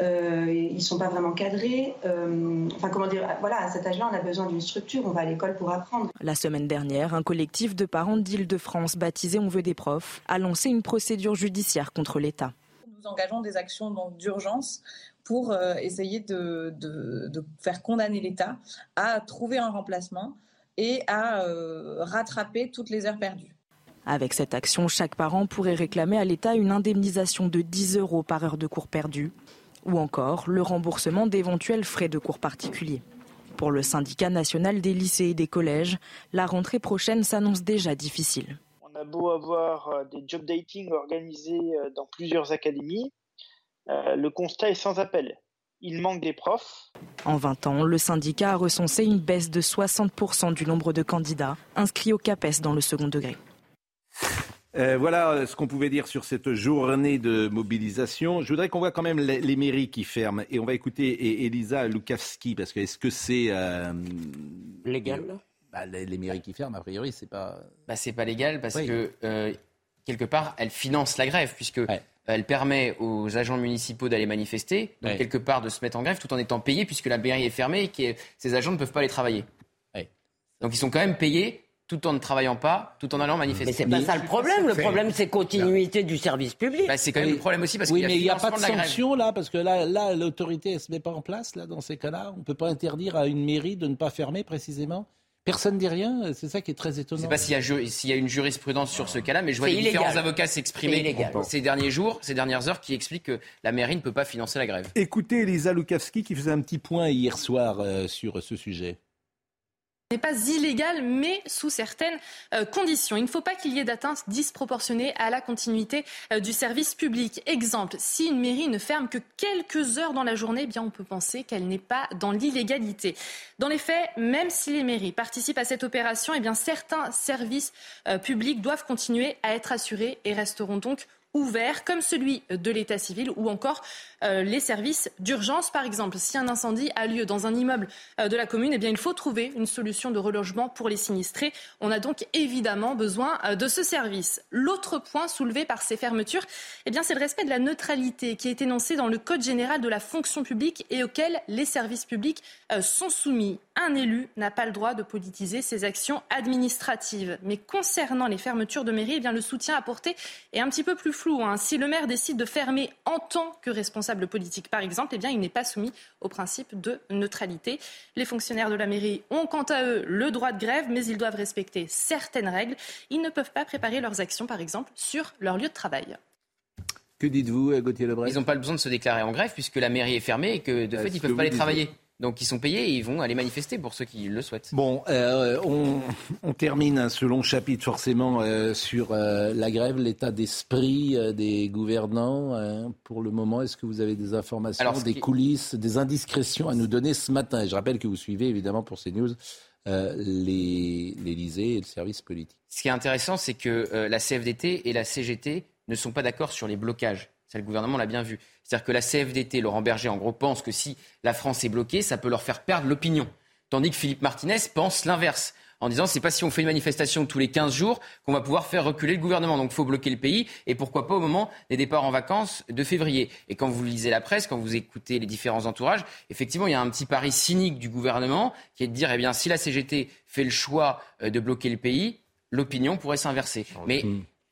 Euh, ils sont pas vraiment cadrés. Euh, enfin, comment dire Voilà, à cet âge-là, on a besoin d'une structure. On va à l'école pour apprendre. La semaine dernière, un collectif de parents d'Île-de-France, baptisé On veut des profs, a lancé une procédure judiciaire contre l'État. Nous engageons des actions d'urgence pour euh, essayer de, de faire condamner l'État à trouver un remplacement et à euh, rattraper toutes les heures perdues. Avec cette action, chaque parent pourrait réclamer à l'État une indemnisation de 10 euros par heure de cours perdu ou encore le remboursement d'éventuels frais de cours particuliers. Pour le syndicat national des lycées et des collèges, la rentrée prochaine s'annonce déjà difficile. On a beau avoir euh, des job dating organisés euh, dans plusieurs académies, le constat est sans appel il manque des profs. En 20 ans, le syndicat a recensé une baisse de 60% du nombre de candidats inscrits au CAPES dans le second degré. Euh, voilà ce qu'on pouvait dire sur cette journée de mobilisation. Je voudrais qu'on voit quand même les, mairies qui ferment. Et on va écouter Elisa Lukavski, parce que est-ce que c'est... Euh, légal bah, les, mairies qui ferment, a priori, c'est pas... Bah, c'est pas légal parce que, euh, quelque part, elles financent la grève, puisque elle permet aux agents municipaux d'aller manifester, donc quelque part de se mettre en grève tout en étant payés puisque la mairie est fermée et que ces agents ne peuvent pas aller travailler. Donc ils sont quand même payés tout en ne travaillant pas, tout en allant manifester. Mais c'est pas ça le problème. Le problème, c'est continuité du service public. Bah, c'est quand même le problème aussi parce oui, qu'il mais il n'y a pas de, sanction là, parce que là, là, l'autorité, ne se met pas en place là dans ces cas-là. On ne peut pas interdire à une mairie de ne pas fermer précisément. Personne ne dit rien, c'est ça qui est très étonnant. Je ne sais pas s'il y, a une jurisprudence sur ce cas-là, mais je vois différents avocats s'exprimer ces derniers jours, ces dernières heures, qui expliquent que la mairie ne peut pas financer la grève. Écoutez Elisa Lukavski qui faisait un petit point hier soir euh, sur ce sujet n'est pas illégal, mais sous certaines euh, conditions. Il ne faut pas qu'il y ait d'atteinte disproportionnée à la continuité euh, du service public. Exemple, si une mairie ne ferme que quelques heures dans la journée, eh bien on peut penser qu'elle n'est pas dans l'illégalité. Dans les faits, même si les mairies participent à cette opération, eh certains services euh, publics doivent continuer à être assurés et resteront donc ouverts, comme celui de l'état civil ou encore euh, les services d'urgence, par exemple. Si un incendie a lieu dans un immeuble euh, de la commune, eh bien, il faut trouver une solution de relogement pour les sinistrés. On a donc évidemment besoin euh, de ce service. L'autre point soulevé par ces fermetures, eh c'est le respect de la neutralité qui est énoncé dans le Code général de la fonction publique et auquel les services publics sont soumis. Un élu n'a pas le droit de politiser ses actions administratives. Mais concernant les fermetures de mairie, eh bien, le soutien apporté est un petit peu plus Hein. Si le maire décide de fermer en tant que responsable politique, par exemple, eh bien, il n'est pas soumis au principe de neutralité. Les fonctionnaires de la mairie ont quant à eux le droit de grève, mais ils doivent respecter certaines règles. Ils ne peuvent pas préparer leurs actions, par exemple, sur leur lieu de travail. Que dites-vous, Gauthier Lebret? Ils n'ont pas besoin de se déclarer en grève puisque la mairie est fermée et que de fait, ils ne peuvent pas aller travailler. Donc ils sont payés et ils vont aller manifester pour ceux qui le souhaitent. Bon, euh, on, termine un ce long chapitre forcément euh, sur euh, la grève, l'état d'esprit des gouvernants. Hein. pour le moment, est-ce que vous avez des informations, des coulisses, des indiscrétions à nous donner ce matin? Je rappelle que vous suivez évidemment pour ces news l'Élysée et le service politique. Ce qui est intéressant, c'est que la CFDT et la CGT ne sont pas d'accord sur les blocages. Ça, le gouvernement l'a bien vu. C'est-à-dire que la CFDT, Laurent Berger, en gros, pense que si la France est bloquée, ça peut leur faire perdre l'opinion. Tandis que Philippe Martinez pense l'inverse en disant c'est pas si on fait une manifestation tous les 15 jours qu'on va pouvoir faire reculer le gouvernement. Donc il faut bloquer le pays et pourquoi pas au moment des départs en vacances de février. Et quand vous lisez la presse, quand vous écoutez les différents entourages, effectivement il y a un petit pari cynique du gouvernement qui est de dire eh bien si la CGT fait le choix euh, de bloquer le pays, l'opinion pourrait s'inverser. Mais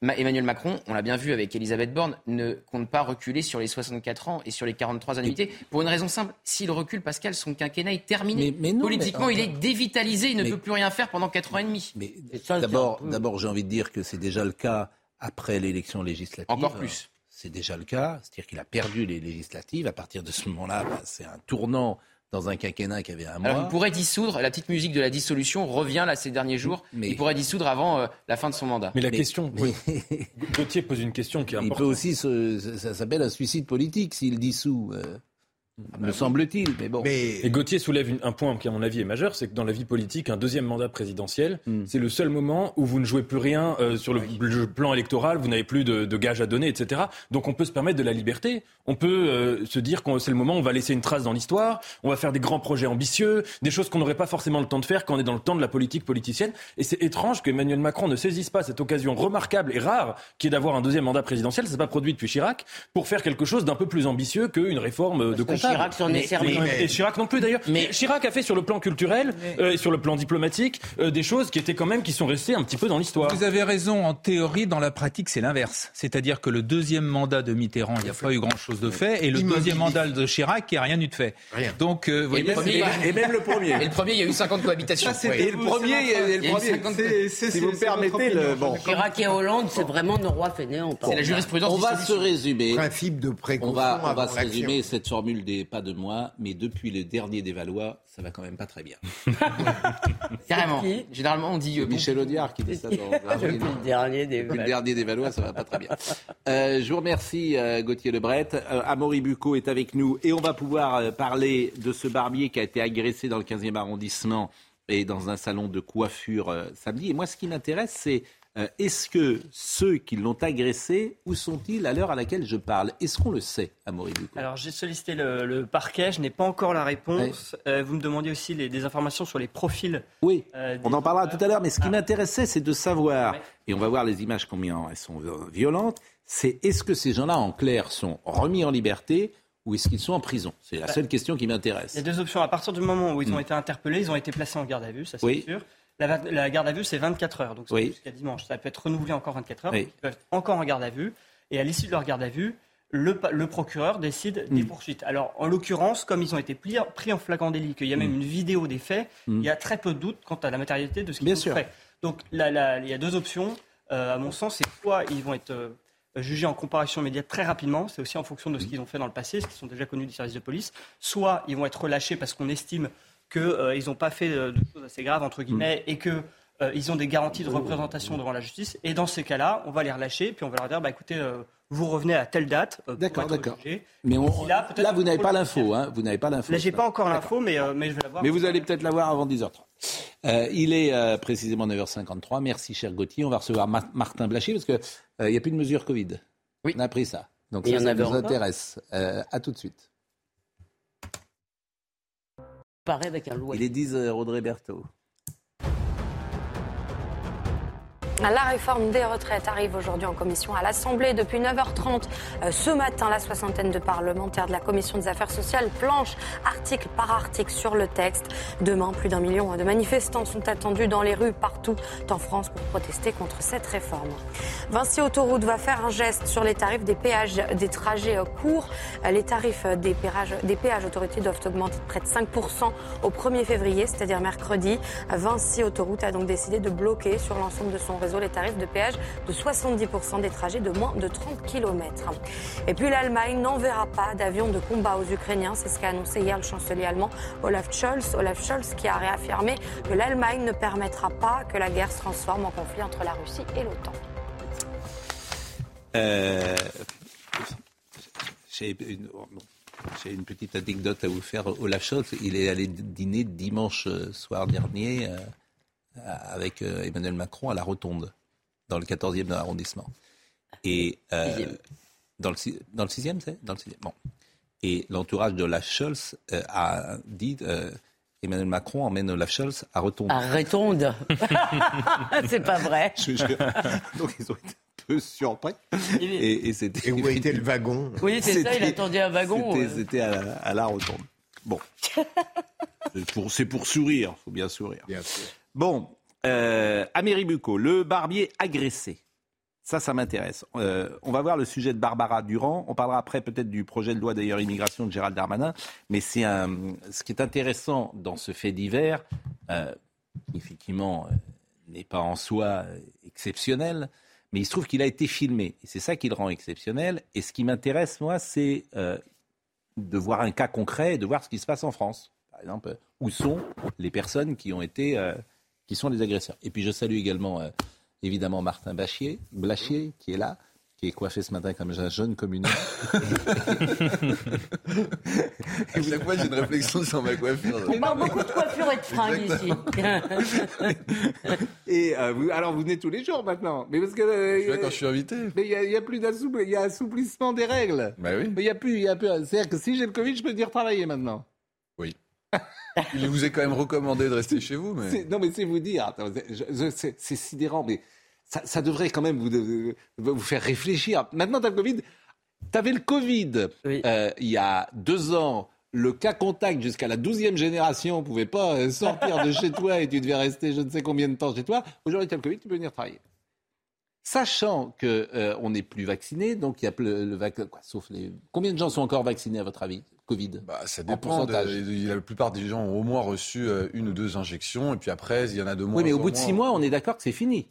Emmanuel Macron, on l'a bien vu avec Elisabeth Borne, ne compte pas reculer sur les 64 ans et sur les 43 annuités. Pour une raison simple, s'il recule, Pascal, son quinquennat est terminé. Politiquement, il est dévitalisé, il ne peut plus rien faire pendant 4 ans et demi. Mais d'abord, d'abord, j'ai envie de dire que c'est déjà le cas après l'élection législative. Encore plus. C'est déjà le cas, c'est-à-dire qu'il a perdu les législatives. À partir de ce moment-là, bah, c'est un tournant dans un quinquennat qui avait un mois. Alors, il pourrait dissoudre, la petite musique de la dissolution revient là ces derniers jours, mais... il pourrait dissoudre avant euh, la fin de son mandat. Mais la question, Gauthier pose une question qui est importante. Il peut aussi, ça s'appelle un suicide politique s'il dissout. Euh me semble-t-il. Mais bon. Et Gauthier soulève un point qui, à mon avis, est majeur, c'est que dans la vie politique, un deuxième mandat présidentiel, hmm. c'est le seul moment où vous ne jouez plus rien euh, sur le, plan électoral, vous n'avez plus de, de, gages à donner, etc. Donc on peut se permettre de la liberté. On peut euh, se dire que c'est le moment où on va laisser une trace dans l'histoire, on va faire des grands projets ambitieux, des choses qu'on n'aurait pas forcément le temps de faire quand on est dans le temps de la politique politicienne. Et c'est étrange qu'Emmanuel Macron ne saisisse pas cette occasion remarquable et rare qui est d'avoir un deuxième mandat présidentiel, ça s'est pas produit depuis Chirac, pour faire quelque chose d'un peu plus ambitieux qu'une réforme de comptable. Chirac s'en est servi. Et Chirac non plus d'ailleurs. Mais Chirac a fait sur le plan culturel euh, et sur le plan diplomatique euh, des choses qui étaient quand même qui sont restées un petit peu dans l'histoire. Vous avez raison en théorie, dans la pratique c'est l'inverse. C'est-à-dire que le deuxième mandat de Mitterrand, il n'y a pas eu grand-chose de fait, et le deuxième mandat de Chirac, il n'y a rien eu de fait. Rien. Donc, euh, et, même le premier. Et le premier, il y a eu 50 cohabitations. et le premier, le premier, si vous me permettez, le bon. Chirac et Hollande, c'est vraiment nos rois fainéants. C'est la jurisprudence. On va se résumer. Principe de précaution. On va, on va se résumer cette formule des pas de moi, mais depuis le dernier des Valois, ça va quand même pas très bien. Carrément. Généralement, on dit. Euh, Michel Audiard qui dit ça dans Depuis le dernier des Valois. Le dernier des Valois, ça va pas très bien. Euh, je vous remercie, euh, Gauthier Lebret. Euh, Amaury Bucco est avec nous et on va pouvoir euh, parler de ce barbier qui a été agressé dans le 15e arrondissement et dans un salon de coiffure samedi. Et moi, ce qui m'intéresse, c'est euh, est-ce que ceux qui l'ont agressé, où sont-ils à l'heure à laquelle je parle? Est-ce qu'on le sait, Amaury Alors j'ai sollicité le, parquet, je n'ai pas encore la réponse. Euh, vous me demandiez aussi des informations sur les profils. Oui, euh, on en parlera tout à l'heure, mais ce qui m'intéressait, c'est de savoir, et on va voir les images combien elles sont violentes, c'est est-ce que ces gens-là, en clair, sont remis en liberté ou est-ce qu'ils sont en prison? C'est la bah, seule question qui m'intéresse. Il y a deux options. À partir du moment où ils ont hmm. été interpellés, ils ont été placés en garde à vue, ça c'est sûr. La, garde à vue, c'est 24 heures, donc c'est jusqu'à dimanche. Ça peut être renouvelé encore 24 heures. Ils peuvent être encore en garde à vue. Et à l'issue de leur garde à vue, le, procureur décide des mm. poursuites. Alors, en l'occurrence, comme ils ont été pris, en flagrant délit, qu'il y a même mm. une vidéo des faits, mm. il y a très peu de doutes quant à la matérialité de ce qu'ils ont fait. Donc, là, il y a deux options. Euh, à mon sens, c'est soit ils vont être euh, jugés en comparution immédiate très rapidement, c'est aussi en fonction de ce qu'ils ont fait dans le passé, ce qui sont déjà connus du service de police, soit ils vont être relâchés parce qu'on estime qu'ils euh, n'ont pas fait de choses assez graves, entre guillemets, et que euh, ils ont des garanties de représentation devant la justice. Et dans ces cas-là, on va les relâcher, puis on va leur dire, bah, écoutez, euh, vous revenez à telle date. d'accord, d'accord. Mais là, là, vous n'avez pas l'info, hein Vous n'avez pas l'info. Là, j'ai pas encore l'info, mais, mais je vais l'avoir. Mais vous allez peut-être l'avoir avant 10h30. il est précisément 9h53. Merci, cher Gauthier. On va recevoir Martin Blachier parce qu'il n'y a plus de mesures Covid. Oui. On a pris ça. Donc ça, ça nous intéresse. à tout de suite. Il est 10 h Audrey Berthaud. La réforme des retraites arrive aujourd'hui en commission à l'Assemblée. Depuis 9h30 euh, ce matin, la soixantaine de parlementaires de la commission des affaires sociales planchent article par article sur le texte. Demain, plus d'un million de manifestants sont attendus dans les rues partout en France pour protester contre cette réforme. Vinci Autoroute va faire un geste sur les tarifs des péages des trajets courts. Les tarifs des péages, des péages autorités doivent augmenter de près de 5% au 1er février, c'est-à-dire mercredi. Vinci Autoroute a donc décidé de bloquer sur l'ensemble de son réseau les tarifs de péage de 70% des trajets de moins de 30 km. Et puis l'Allemagne n'enverra pas d'avions de combat aux Ukrainiens. C'est ce qu'a annoncé hier le chancelier allemand Olaf Scholz. Olaf Scholz qui a réaffirmé que l'Allemagne ne permettra pas que la guerre se transforme en conflit entre la Russie et l'OTAN. Euh, j'ai une, petite anecdote à vous faire. Olaf Scholz, il est allé dîner dimanche soir dernier euh, avec euh, Emmanuel Macron à la Rotonde, dans le 14e arrondissement. Et dans le, dans le 6e, c'est? Dans le 6 Bon. Et l'entourage de Olaf Scholz a dit Emmanuel Macron emmène Olaf Scholz à Rotonde. À Rotonde C'est pas vrai. Donc ils ont été peu surpris. Et, et c'était. où était le wagon? Oui, c'est ça, il attendait un wagon. C'était à, la rotonde. Bon. c'est pour, sourire, il faut bien sourire. Bien sûr. Bon, euh, Bucco, le barbier agressé. Ça, ça m'intéresse. Euh, on va voir le sujet de Barbara Durand. On parlera après peut-être du projet de loi d'ailleurs immigration de Gérald Darmanin. Mais c'est ce qui est intéressant dans ce fait divers, euh, effectivement, n'est pas en soi exceptionnel, mais il se trouve qu'il a été filmé. C'est ça qui le rend exceptionnel. Et ce qui m'intéresse, moi, c'est de voir un cas concret et de voir ce qui se passe en France. Par exemple, où sont les personnes qui ont été, qui sont les agresseurs. Et puis je salue également, euh, évidemment, Martin Bachier, Blachier, qui est là qui est coiffé ce matin comme un jeune communiste. à chaque fois, j'ai une réflexion sur ma coiffure. On parle beaucoup de coiffure et de fringues ici. et euh, vous, alors, vous venez tous les jours maintenant. Mais parce que. Euh, je quand je suis invité. Mais il n'y a, plus d'assouplissement, il y a assouplissement des règles. Bah oui. Mais il n'y a plus. Y a plus C'est-à-dire que si j'ai le Covid, je peux dire travailler maintenant. Il vous est quand même recommandé de rester chez vous. Mais... Non, mais c'est vous dire. C'est sidérant, mais ça, devrait quand même vous, vous faire réfléchir. Maintenant, tu as le Covid. Tu avais le Covid euh, il y a deux ans. Le cas contact jusqu'à la douzième génération, on ne pouvait pas euh, sortir de chez toi et tu devais rester je ne sais combien de temps chez toi. Aujourd'hui, tu as le Covid, tu peux venir travailler. Sachant qu'on euh, n'est plus vacciné, donc il y a le, vaccin, sauf les... Combien de gens sont encore vaccinés à votre avis? Covid bah, Ça dépend. la plupart des gens ont au moins reçu une ou deux injections, et puis après, il y en a de moins. Oui, mais au bout de six mois, on est d'accord que c'est fini.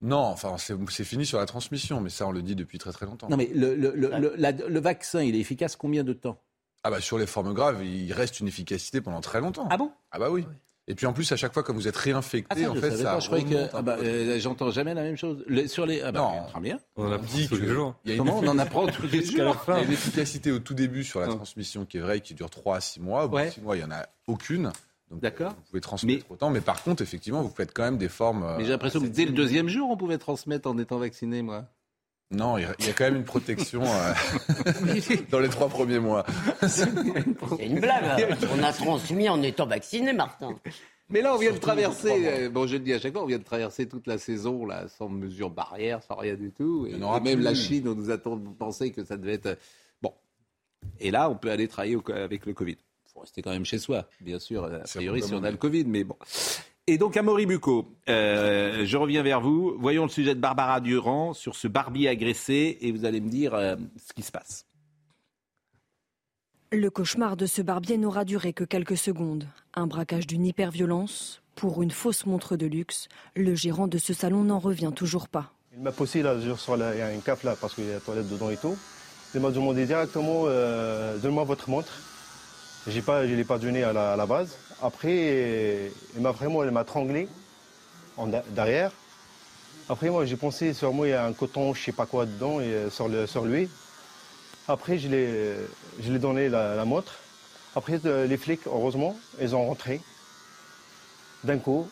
Non, enfin, c'est fini sur la transmission, mais ça, on le dit depuis très très longtemps. Non, mais le, le, le, vaccin, il est efficace combien de temps? Ah, bah, sur les formes graves, il reste une efficacité pendant très longtemps. Ah bon? Ah, bah oui. Et puis en plus, à chaque fois, quand vous êtes réinfecté, ah, en fait, ça. je croyais que. Ah bah, euh, j'entends jamais la même chose. sur les. Ah bah, non, très bien. On en apprend tous les jours. Comment on en apprend tous les jours Il y a une efficacité au tout début sur la transmission qui est vraie, qui dure 3 à 6 mois. Au bout de 6 mois, il n'y en a aucune. D'accord. Vous pouvez transmettre autant, mais par contre, effectivement, vous faites quand même des formes. Euh, mais j'ai l'impression que dès le deuxième jour, on pouvait transmettre en étant vacciné, moi. Non, il y a quand même une protection euh, dans les trois premiers mois. C'est une blague. On a transmis en étant vacciné, Martin. Mais là, on vient de traverser, euh, bon, je le dis à chaque fois, on vient de traverser toute la saison là, sans mesure barrière, sans rien du tout. Et, même la Chine, on nous a pensé que ça devait être. Bon. Et là, on peut aller travailler avec le Covid faut rester quand même chez soi, bien sûr, a priori si on a le Covid, mais bon. Et donc, Amaury Bucco, euh, je reviens vers vous. Voyons le sujet de Barbara Durand sur ce barbier agressé et vous allez me dire euh, ce qui se passe. Le cauchemar de ce barbier n'aura duré que quelques secondes. Un braquage d'une hyperviolence pour une fausse montre de luxe. Le gérant de ce salon n'en revient toujours pas. Il m'a posé là, sur il y a une caf là parce qu'il y a la toilette dedans et tout. Il m'a demandé directement, euh, donne-moi votre montre. J'ai pas, je ne l'ai pas donné à la, base. Après, il m'a vraiment, elle m'a tranglé en, derrière. Après, moi, j'ai pensé sur moi, il y a un coton, je sais pas quoi dedans, et, euh, sur, lui. Après, je l'ai donné la, la. Après, euh, les flics, heureusement, ils ont rentré d'un coup.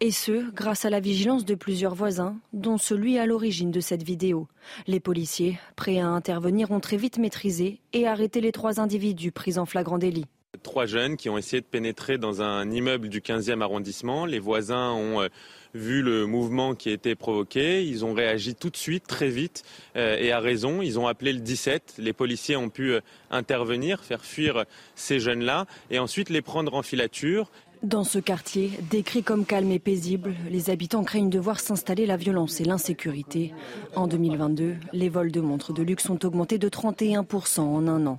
Et ce, grâce à la vigilance de plusieurs voisins, dont celui à l'origine de cette vidéo. Les policiers, prêts à intervenir, ont très vite maîtrisé et arrêté les trois individus pris en flagrant délit. Trois jeunes qui ont essayé de pénétrer dans un immeuble du 15e arrondissement. Les voisins ont euh, vu le mouvement qui a été provoqué. Ils ont réagi tout de suite, très vite, euh, et à raison. Ils ont appelé le 17. Les policiers ont pu euh, intervenir, faire fuir ces jeunes-là, et ensuite les prendre en filature. Dans ce quartier, décrit comme calme et paisible, les habitants craignent de voir s'installer la violence et l'insécurité. En 2022, les vols de montres de luxe ont augmenté de 31% en un an.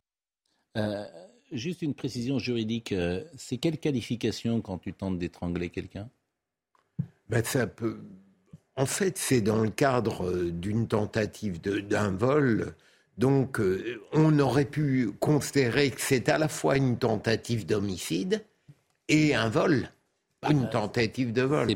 Euh, juste une précision juridique, euh, c'est quelle qualification quand tu tentes d'étrangler quelqu'un? Ben, ça peut... En fait, c'est dans le cadre d'une tentative d'un vol. Donc, on aurait pu considérer que c'est à la fois une tentative d'homicide et un vol. Bah, une tentative de vol.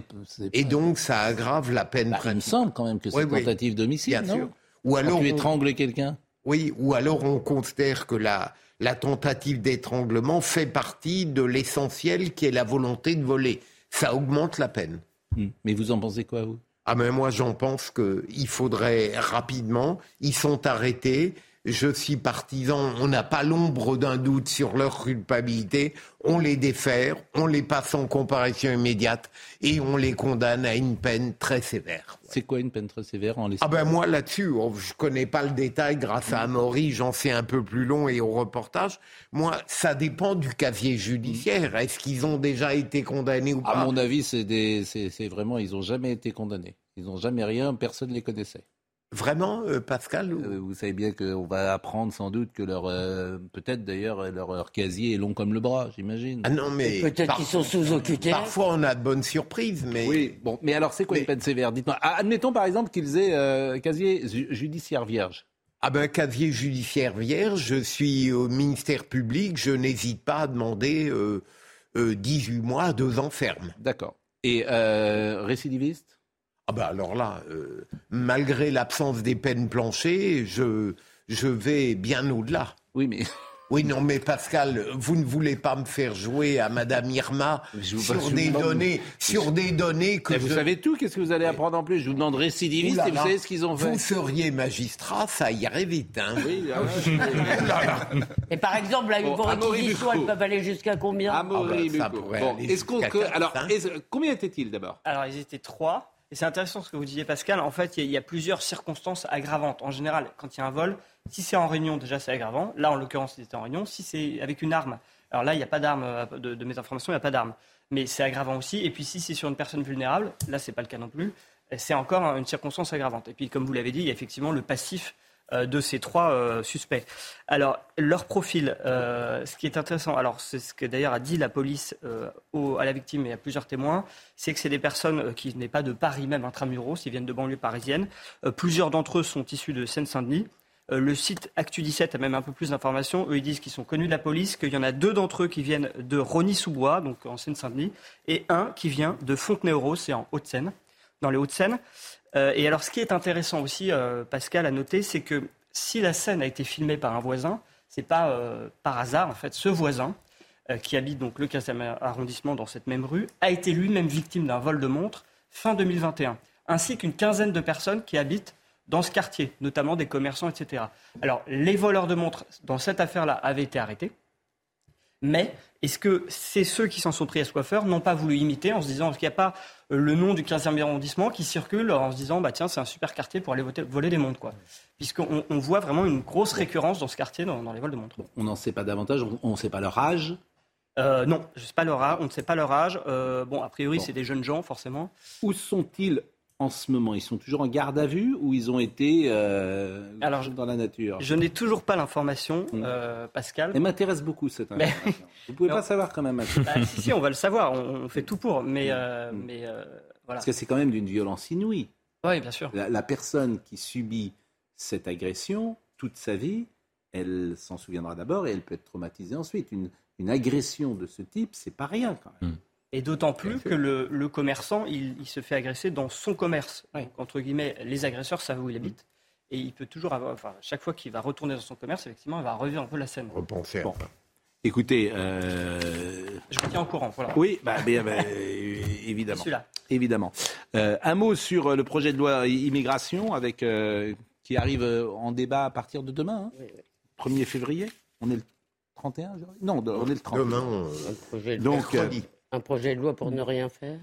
Et donc, ça aggrave la peine. Bah, il me semble quand même que c'est une tentative d'homicide, non? sûr. Ou alors tu étrangles quelqu'un? Oui, ou alors on considère que la, la tentative d'étranglement fait partie de l'essentiel qui est la volonté de voler. Ça augmente la peine. Hmm. Mais vous en pensez quoi, vous? Ah, mais moi, j'en pense qu'il faudrait rapidement. Ils sont arrêtés je suis partisan, on n'a pas l'ombre d'un doute sur leur culpabilité, on les défère, on les passe en comparaison immédiate et on les condamne à une peine très sévère. C'est quoi une peine très sévère en Ah ben moi là-dessus, oh, je connais pas le détail grâce à Amaury, j'en sais un peu plus long et au reportage. Moi, ça dépend du casier judiciaire. Est-ce qu'ils ont déjà été condamnés ou pas? À mon avis, c'est vraiment, ils n'ont jamais été condamnés. Ils n'ont jamais rien, personne ne les connaissait. Vraiment, euh, Pascal euh, Vous savez bien qu'on va apprendre sans doute que leur, euh, peut-être d'ailleurs, leur, casier est long comme le bras, j'imagine. Ah non, mais peut-être qu'ils sont sous occupés. Parfois, on a de bonnes surprises, mais oui. Bon, mais alors, c'est quoi une peine sévère? Dites-moi. Ah, admettons par exemple qu'ils aient casier judiciaire vierge. Ah ben, casier judiciaire vierge. Je suis au ministère public. Je n'hésite pas à demander 18 mois, 2 ans ferme. D'accord. Et récidiviste? Ah ben alors là, euh, malgré l'absence des peines planchées, je, je vais bien au-delà. Oui, mais... Oui, non, mais Pascal, vous ne voulez pas me faire jouer à Madame Irma sur des données, sur des données que vous savez tout. Qu'est-ce que vous allez apprendre en plus? Je vous demande récidiviste et vous savez ce qu'ils ont fait. Vous seriez magistrat, ça irait vite. Hein oui. et par exemple, là, une bon, réquisition, elles peuvent aller jusqu'à combien? Amaury ah bah, bon, est-ce qu'on, alors, combien étaient-ils d'abord? Alors, ils étaient trois. Et c'est intéressant ce que vous disiez, Pascal. En fait, il y, a plusieurs circonstances aggravantes. En général, quand il y a un vol, si c'est en réunion, déjà, c'est aggravant. Là, en l'occurrence, c'était en réunion. Si c'est avec une arme, alors là, il n'y a pas d'arme, euh, de, mes informations, il n'y a pas d'arme. Mais c'est aggravant aussi. Et puis, si c'est sur une personne vulnérable, là, ce n'est pas le cas non plus, c'est encore une circonstance aggravante. Et puis, comme vous l'avez dit, il y a effectivement le passif de ces trois euh, suspects. Alors, leur profil, euh, ce qui est intéressant, alors c'est ce que d'ailleurs a dit la police à la victime et à plusieurs témoins, c'est que c'est des personnes qui n'est pas de Paris même intramuros, ils viennent de banlieue parisienne. plusieurs d'entre eux sont issus de Seine-Saint-Denis. le site Actu17 a même un peu plus d'informations. Eux, ils disent qu'ils sont connus de la police, qu'il y en a deux d'entre eux qui viennent de Rony-sous-Bois, donc en Seine-Saint-Denis, et un qui vient de Fontenay-aux-Roses, c'est en Haute-Seine, dans les Hauts-de-Seine. Euh, et alors, ce qui est intéressant aussi, euh, Pascal, à noter, c'est que si la scène a été filmée par un voisin, c'est pas euh, par hasard, en fait, ce voisin, qui habite donc le 15e arrondissement dans cette même rue, a été lui-même victime d'un vol de montre fin 2021, ainsi qu'une quinzaine de personnes qui habitent dans ce quartier, notamment des commerçants, etc. Alors, les voleurs de montres dans cette affaire-là avaient été arrêtés, mais est-ce que c'est ceux qui s'en sont pris à ce coiffeur n'ont pas voulu imiter en se disant qu'il n'y a pas euh, le nom du 15e arrondissement qui circule en se disant bah tiens c'est un super quartier pour aller voler des montres quoi puisqu'on on voit vraiment une grosse récurrence dans ce quartier dans, les vols de montres. on n'en sait pas davantage, on ne sait pas leur âge. Euh, non, je sais pas leur âge, on ne sait pas leur âge. Euh, bon, a priori, c'est des jeunes gens, forcément. Où sont-ils en ce moment Ils sont toujours en garde à vue ou ils ont été euh, Alors, dans la nature? Je n'ai toujours pas l'information, mmh. euh, Pascal. Elle m'intéresse beaucoup cette information. Vous Vous pouvez pas savoir quand même. Bah, si, si, on va le savoir. On, fait tout pour. Mais, euh, mmh. mais voilà. Parce que c'est quand même d'une violence inouïe. Oui, bien sûr. La, personne qui subit cette agression toute sa vie, elle s'en souviendra d'abord et elle peut être traumatisée ensuite. Une, une agression de ce type, c'est pas rien quand même. Mmh. Et d'autant plus que le, commerçant, il, se fait agresser dans son commerce. entre guillemets, les agresseurs savent où il habite. Et il peut toujours avoir, enfin, chaque fois qu'il va retourner dans son commerce, effectivement, il va revivre un peu la scène. Repenser. Bon. Écoutez, euh... je vous tiens au courant. Oui, bah, bah évidemment. évidemment. Euh, un mot sur le projet de loi immigration avec euh, qui arrive en débat à partir de demain, 1er hein. février. On est le 31 Non, on est le 30. Demain, euh, Donc, un projet de loi pour ne rien faire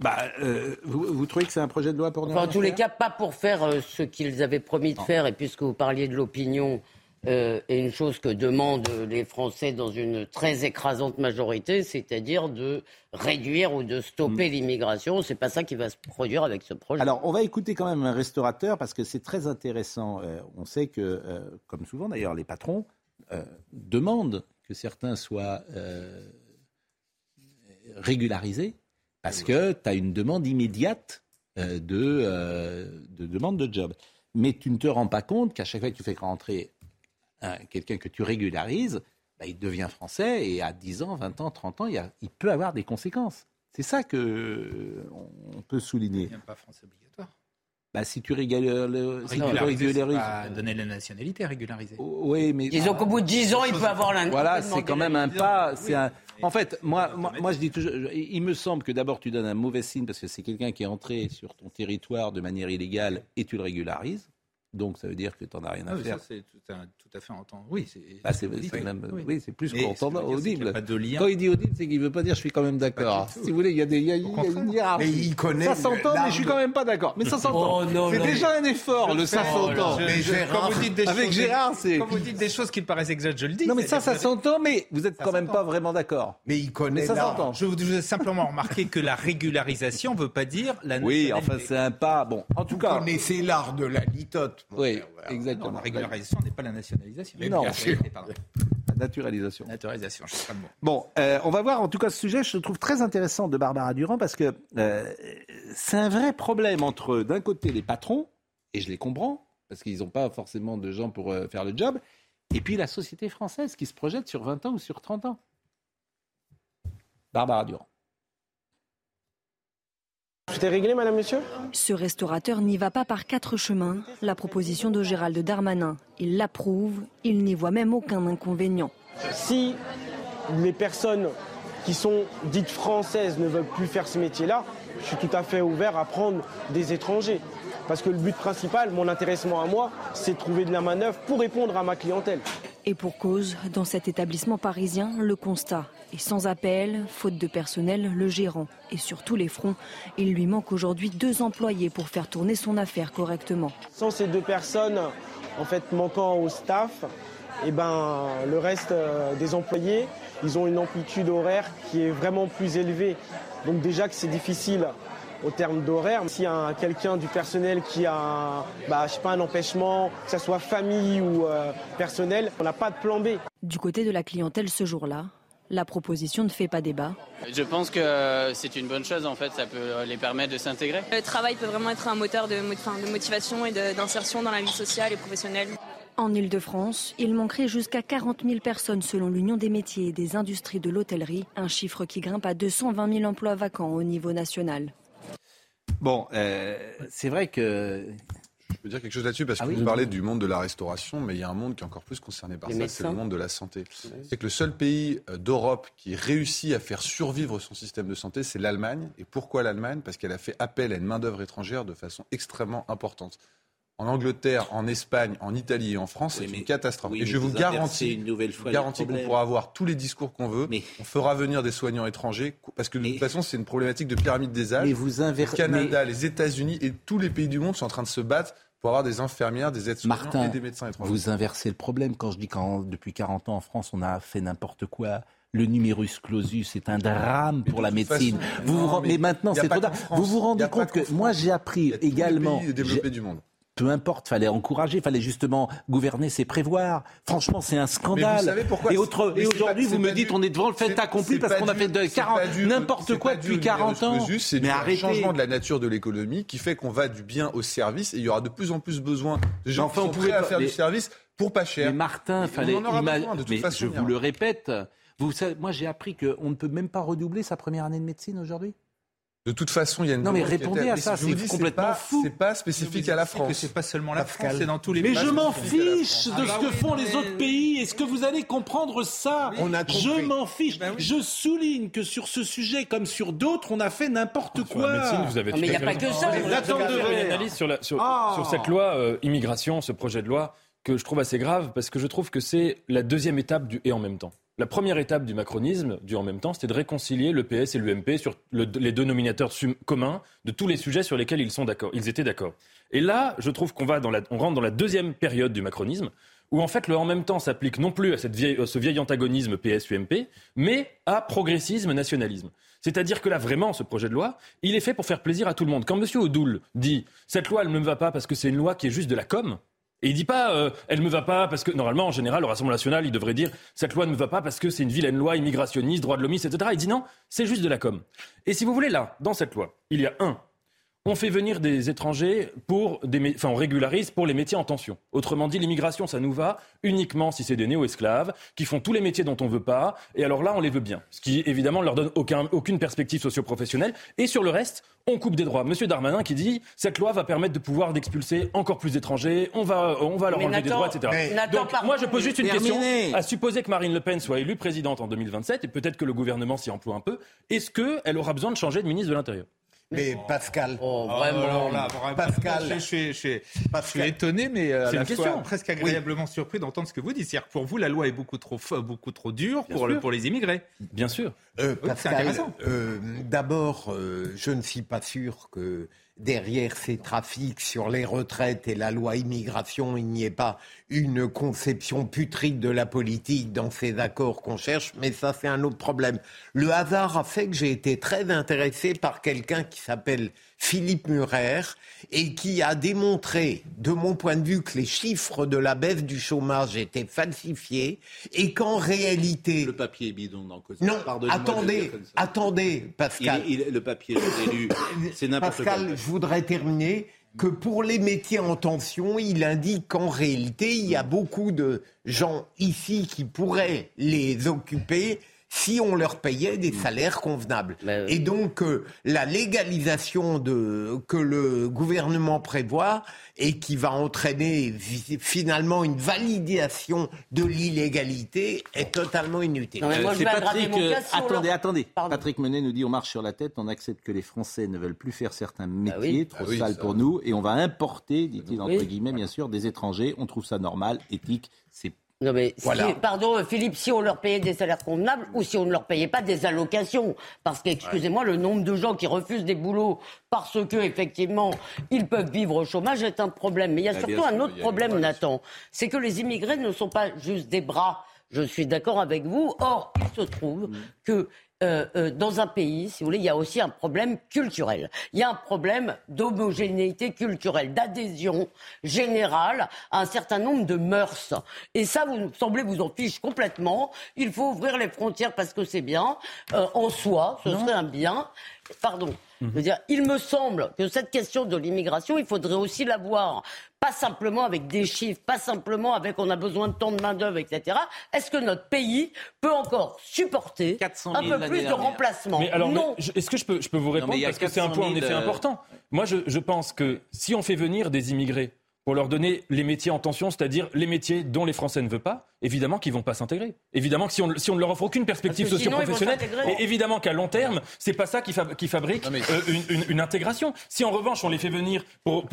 bah, euh, vous, trouvez que c'est un projet de loi pour ne rien faire En tous les cas, pas pour faire euh, ce qu'ils avaient promis de faire. Et puisque vous parliez de l'opinion, euh, et une chose que demandent les Français dans une très écrasante majorité, c'est-à-dire de réduire ou de stopper mm. l'immigration. C'est pas ça qui va se produire avec ce projet. Alors, on va écouter quand même un restaurateur parce que c'est très intéressant. on sait que, comme souvent d'ailleurs, les patrons demandent que certains soient régularisé parce que tu as une demande immédiate de, de demande de job. Mais tu ne te rends pas compte qu'à chaque fois que tu fais rentrer quelqu'un que tu régularises, bah, il devient français et à 10 ans, 20 ans, 30 ans, il, a, il peut avoir des conséquences. C'est ça que on peut souligner. Il pas français obligatoire. Bah, si tu régularises, si régularises, pas donner la nationalité régulariser. Oui, mais disons qu'au bout de 10 ans, il peut avoir l'un. Voilà, c'est quand même un pas. C'est un... En fait, moi, moi, moi, je dis toujours, il me semble que d'abord tu donnes un mauvais signe parce que c'est quelqu'un qui est entré sur ton territoire de manière illégale et tu le régularises. Donc ça veut dire que tu n'en as rien à ah, faire. Ça, c'est tout, à fait entendu. Oui, c'est bah, oui. c'est plus qu'entendant audible. Quand il dit audible, c'est qu'il ne veut pas dire je suis quand même d'accord. Si vous voulez, il y a, des, il y a, une hiérarchie. Mais il connaît ça s'entend, mais je suis quand même pas d'accord. Mais ça s'entend. Oh, c'est déjà un effort, le ça s'entend. Avec Gérard, c'est. Quand vous dites des choses qui me paraissent exactes, je le dis. Non, mais ça, ça s'entend, mais vous êtes quand même pas vraiment d'accord. Mais il connaît. ça s'entend. Je vous ai simplement remarqué que la régularisation ne veut pas dire la Oui, enfin, c'est un pas. Bon, en tout cas. Vous connaissez l'art de la litote. Oui. Exactement. la régularisation n'est pas la nationalisation. Mais non, la naturalisation. Naturalisation, je sais pas le mot. Bon, euh, on va voir en tout cas ce sujet, je le trouve très intéressant de Barbara Durand parce que euh, c'est un vrai problème entre d'un côté les patrons, et je les comprends, parce qu'ils n'ont pas forcément de gens pour euh, faire le job, et puis la société française qui se projette sur 20 ans ou sur 30 ans. Barbara Durand. Tout est réglé, madame, monsieur Ce restaurateur n'y va pas par quatre chemins. La proposition de Gérald Darmanin, il l'approuve, il n'y voit même aucun inconvénient. Si les personnes qui sont dites françaises ne veulent plus faire ce métier-là, je suis tout à fait ouvert à prendre des étrangers. Parce que le but principal, mon intéressement à moi, c'est de trouver de la manœuvre pour répondre à ma clientèle. Et pour cause, dans cet établissement parisien, le constat est sans appel, faute de personnel, le gérant est sur tous les fronts. Il lui manque aujourd'hui deux employés pour faire tourner son affaire correctement. Sans ces deux personnes, en fait, manquant au staff, et eh ben, le reste euh, des employés, ils ont une amplitude horaire qui est vraiment plus élevée. Donc déjà que c'est difficile au terme d'horaire. S'il y a quelqu'un du personnel qui a bah, je sais pas, un empêchement, que ce soit famille ou euh, personnel, on n'a pas de plan B. Du côté de la clientèle ce jour-là, la proposition ne fait pas débat. Je pense que c'est une bonne chose en fait, ça peut les permettre de s'intégrer. Le travail peut vraiment être un moteur de, de motivation et d'insertion dans la vie sociale et professionnelle. En Ile-de-France, il manquerait jusqu'à 40 000 personnes selon l'Union des métiers et des industries de l'hôtellerie, un chiffre qui grimpe à 220 000 emplois vacants au niveau national. Bon, euh, c'est vrai que je peux dire quelque chose là-dessus parce que ah vous parlez du monde de la restauration, mais il y a un monde qui est encore plus concerné par ça, c'est le monde de la santé. C'est que le seul pays euh, d'Europe qui réussit à faire survivre son système de santé, c'est l'Allemagne. Et pourquoi l'Allemagne? Parce qu'elle a fait appel à une main-d'œuvre étrangère de façon extrêmement importante en Angleterre, en Espagne, en Italie et en France, c'est une catastrophe. et je vous garantis, une nouvelle fois garantis qu'on pourra avoir tous les discours qu'on veut. Mais... On fera venir des soignants étrangers parce que de toute façon, c'est une problématique de pyramide des âges. vous Le Canada, les États-Unis et tous les pays du monde sont en train de se battre pour avoir des infirmières, des aides-soignants et des médecins étrangers. Vous inversez le problème quand je dis que depuis 40 ans en France, on a fait n'importe quoi le numerus clausus est un drame pour la médecine. vous, mais, maintenant, c'est trop tard. Vous vous rendez compte que moi, j'ai appris également. Les pays développés du monde peu importe, fallait encourager, fallait justement gouverner, c'est prévoir. Franchement, c'est un scandale. vous savez pourquoi et, et aujourd'hui, vous me dites, on est devant le fait accompli parce qu'on a fait de 40 n'importe quoi depuis 40 ans. C'est un changement de la nature de l'économie qui fait qu'on va du bien au service et il y aura de plus en plus besoin de gens enfin, qui sont prêts à faire du service pour pas cher. Mais Martin, fallait imaginer. Mais je vous le répète, vous savez, moi j'ai appris qu'on ne peut même pas redoubler sa première année de médecine aujourd'hui. De toute façon, il y a une. Non, mais répondez à ça, c'est complètement pas, fou. C'est pas spécifique à la France. C'est pas seulement la France, c'est dans tous les Mais je m'en fiche de ce que font les autres pays. Est-ce que vous allez comprendre ça? Je m'en fiche. Ben je souligne que sur ce sujet, comme sur d'autres, on a fait n'importe quoi. vous avez mais il n'y a pas que ça. une analyse sur, ah. sur, cette loi euh, immigration, ce projet de loi, que je trouve assez grave, parce que je trouve que c'est la deuxième étape du et en même temps. La première étape du macronisme, du en même temps, c'était de réconcilier le PS et l'UMP sur les deux nominateurs communs de tous les sujets sur lesquels ils sont d'accord. Ils étaient d'accord. Et là, je trouve qu'on va on rentre dans la deuxième période du macronisme, où en fait le en même temps s'applique non plus à, cette vieille, ce vieil antagonisme PS-UMP, mais à progressisme-nationalisme. C'est-à-dire que là, vraiment, ce projet de loi, il est fait pour faire plaisir à tout le monde. Quand M. Odoul dit cette loi, elle ne me va pas parce que c'est une loi qui est juste de la com, et il dit pas, euh, elle me va pas parce que normalement, en général, le Rassemblement national, il devrait dire, cette loi ne me va pas parce que c'est une vilaine loi immigrationniste, droit de l'homme, etc. Il dit non, c'est juste de la com. Et si vous voulez, là, dans cette loi, il y a un, on fait venir des étrangers pour des, enfin, on régularise pour les métiers en tension. Autrement dit, l'immigration, ça nous va uniquement si c'est des néo-esclaves qui font tous les métiers dont on veut pas. Et alors là, on les veut bien. Ce qui, évidemment, ne leur donne aucun, aucune perspective socio-professionnelle. Et sur le reste, on coupe des droits. Monsieur Darmanin qui dit, cette loi va permettre de pouvoir d'expulser encore plus d'étrangers. On va, on va leur enlever des droits, etc. Donc, moi, je pose juste une question. À supposer que Marine Le Pen soit élue présidente en 2027, et peut-être que le gouvernement s'y emploie un peu, est-ce qu'elle aura besoin de changer de ministre de l'Intérieur? Mais Pascal. Oh, vraiment. Pascal. Je, je, je, je, suis étonné, mais euh, à la fois presque agréablement surpris d'entendre ce que vous dites. C'est-à-dire que pour vous, la loi est beaucoup trop, beaucoup trop dure pour, pour les immigrés. Bien sûr. Euh, Pascal, euh, d'abord, euh, je ne suis pas sûr que derrière ces trafics sur les retraites et la loi immigration, il n'y ait pas une conception putride de la politique dans ces accords qu'on cherche, mais ça c'est un autre problème. Le hasard a fait que j'ai été très intéressé par quelqu'un qui s'appelle Philippe Murer et qui a démontré, de mon point de vue, que les chiffres de la baisse du chômage étaient falsifiés et qu'en réalité... Le papier est bidon dans le Non, attendez, attendez, Pascal. le papier, je lu, c'est n'importe quoi. Pascal, je voudrais terminer que pour les métiers en tension, il indique qu'en réalité, il y a beaucoup de gens ici qui pourraient les occuper si on leur payait des salaires convenables. Et donc euh, la légalisation de, que le gouvernement prévoit et qui va entraîner finalement une validation de l'illégalité est totalement inutile. C'est Patrick, euh, attendez, attendez. Patrick Menet nous dit on marche sur la tête, on accepte que les Français ne veulent plus faire certains bah métiers, trop ah sales pour nous, et on va importer, dit-il entre guillemets, bien sûr, des étrangers. On trouve ça normal, éthique, c'est non mais, pardon Philippe, si on leur payait des salaires convenables ou si on ne leur payait pas des allocations. Parce qu'excusez-moi, le nombre de gens qui refusent des boulots parce que effectivement ils peuvent vivre au chômage est un problème. Mais il y a surtout un autre problème, Nathan. C'est que les immigrés ne sont pas juste des bras. Je suis d'accord avec vous. Or, il se trouve mm. que euh, euh, dans un pays, si vous voulez, il y a aussi un problème culturel. Il y a un problème d'homogénéité culturelle, d'adhésion générale à un certain nombre de mœurs. Et ça, vous semblez vous en fiche complètement. Il faut ouvrir les frontières parce que c'est bien. Euh, en soi, ce serait un bien. Pardon. dire, il me semble que cette question de l'immigration, il faudrait aussi la voir pas simplement avec des chiffres, pas simplement avec on a besoin de tant de main-d'œuvre, etc. Est-ce que notre pays peut encore supporter un peu plus de remplacement Non. Est-ce que je peux, je peux vous répondre? Parce que c'est un point en effet euh, important. Moi, je, je pense que si on fait venir des immigrés pour leur donner les métiers en tension, c'est-à-dire les métiers dont les Français ne veulent pas, évidemment qu'ils vont pas s'intégrer. Évidemment que si on, si on ne leur offre aucune perspective socio-professionnelle, et évidemment qu'à long terme, c'est pas ça qui, qui fabrique euh, une, une, intégration. Si en revanche on les fait venir pour,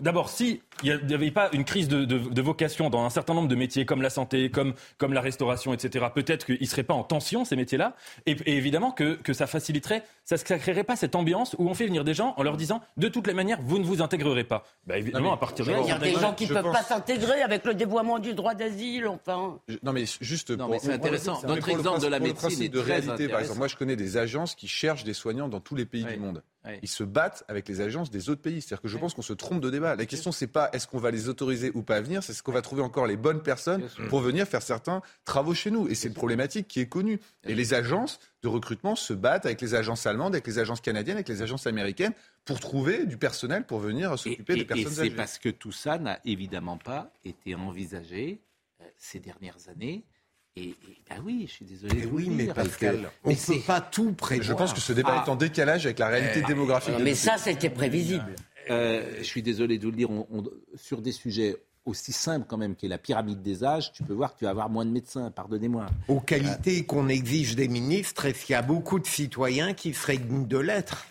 d'abord si il n'y avait pas une crise de, de, de, vocation dans un certain nombre de métiers comme la santé, comme, comme la restauration, etc. Peut-être qu'ils seraient pas en tension ces métiers-là, et, évidemment que, que ça faciliterait, ça ne créerait pas cette ambiance où on fait venir des gens en leur disant de toutes les manières vous ne vous intégrerez pas. Bah, évidemment à partir de là il y a des gens qui ne peuvent pas s'intégrer avec le dévoiement du droit d'asile, enfin. non, mais juste non, c'est intéressant. Notre exemple de la médecine est de réalité, par exemple. Moi, je connais des agences qui cherchent des soignants dans tous les pays du monde. Ils se battent avec les agences des autres pays. C'est-à-dire que je pense qu'on se trompe de débat. La question, c'est pas est-ce qu'on va les autoriser ou pas venir, c'est est-ce qu'on va trouver encore les bonnes personnes pour venir faire certains travaux chez nous. Et c'est une problématique qui est connue. Et les agences de recrutement se battent avec les agences allemandes, avec les agences canadiennes, avec les agences américaines pour trouver du personnel pour venir s'occuper des personnes. Et c'est parce que tout ça n'a évidemment pas été envisagé euh, ces dernières années. Et, bah oui, je suis désolé. De oui, mais Pascal, on ne peut pas tout prévoir. Je pense que ce débat ah. est en décalage avec la réalité euh, démographique. mais ça, c'était prévisible. Euh, je suis désolé de vous le dire, sur des sujets aussi simples quand même qu'est la pyramide des âges, tu peux voir que tu vas avoir moins de médecins, pardonnez-moi. Aux qualités qu'on exige des ministres, est-ce qu'il y a beaucoup de citoyens qui seraient dignes de l'être?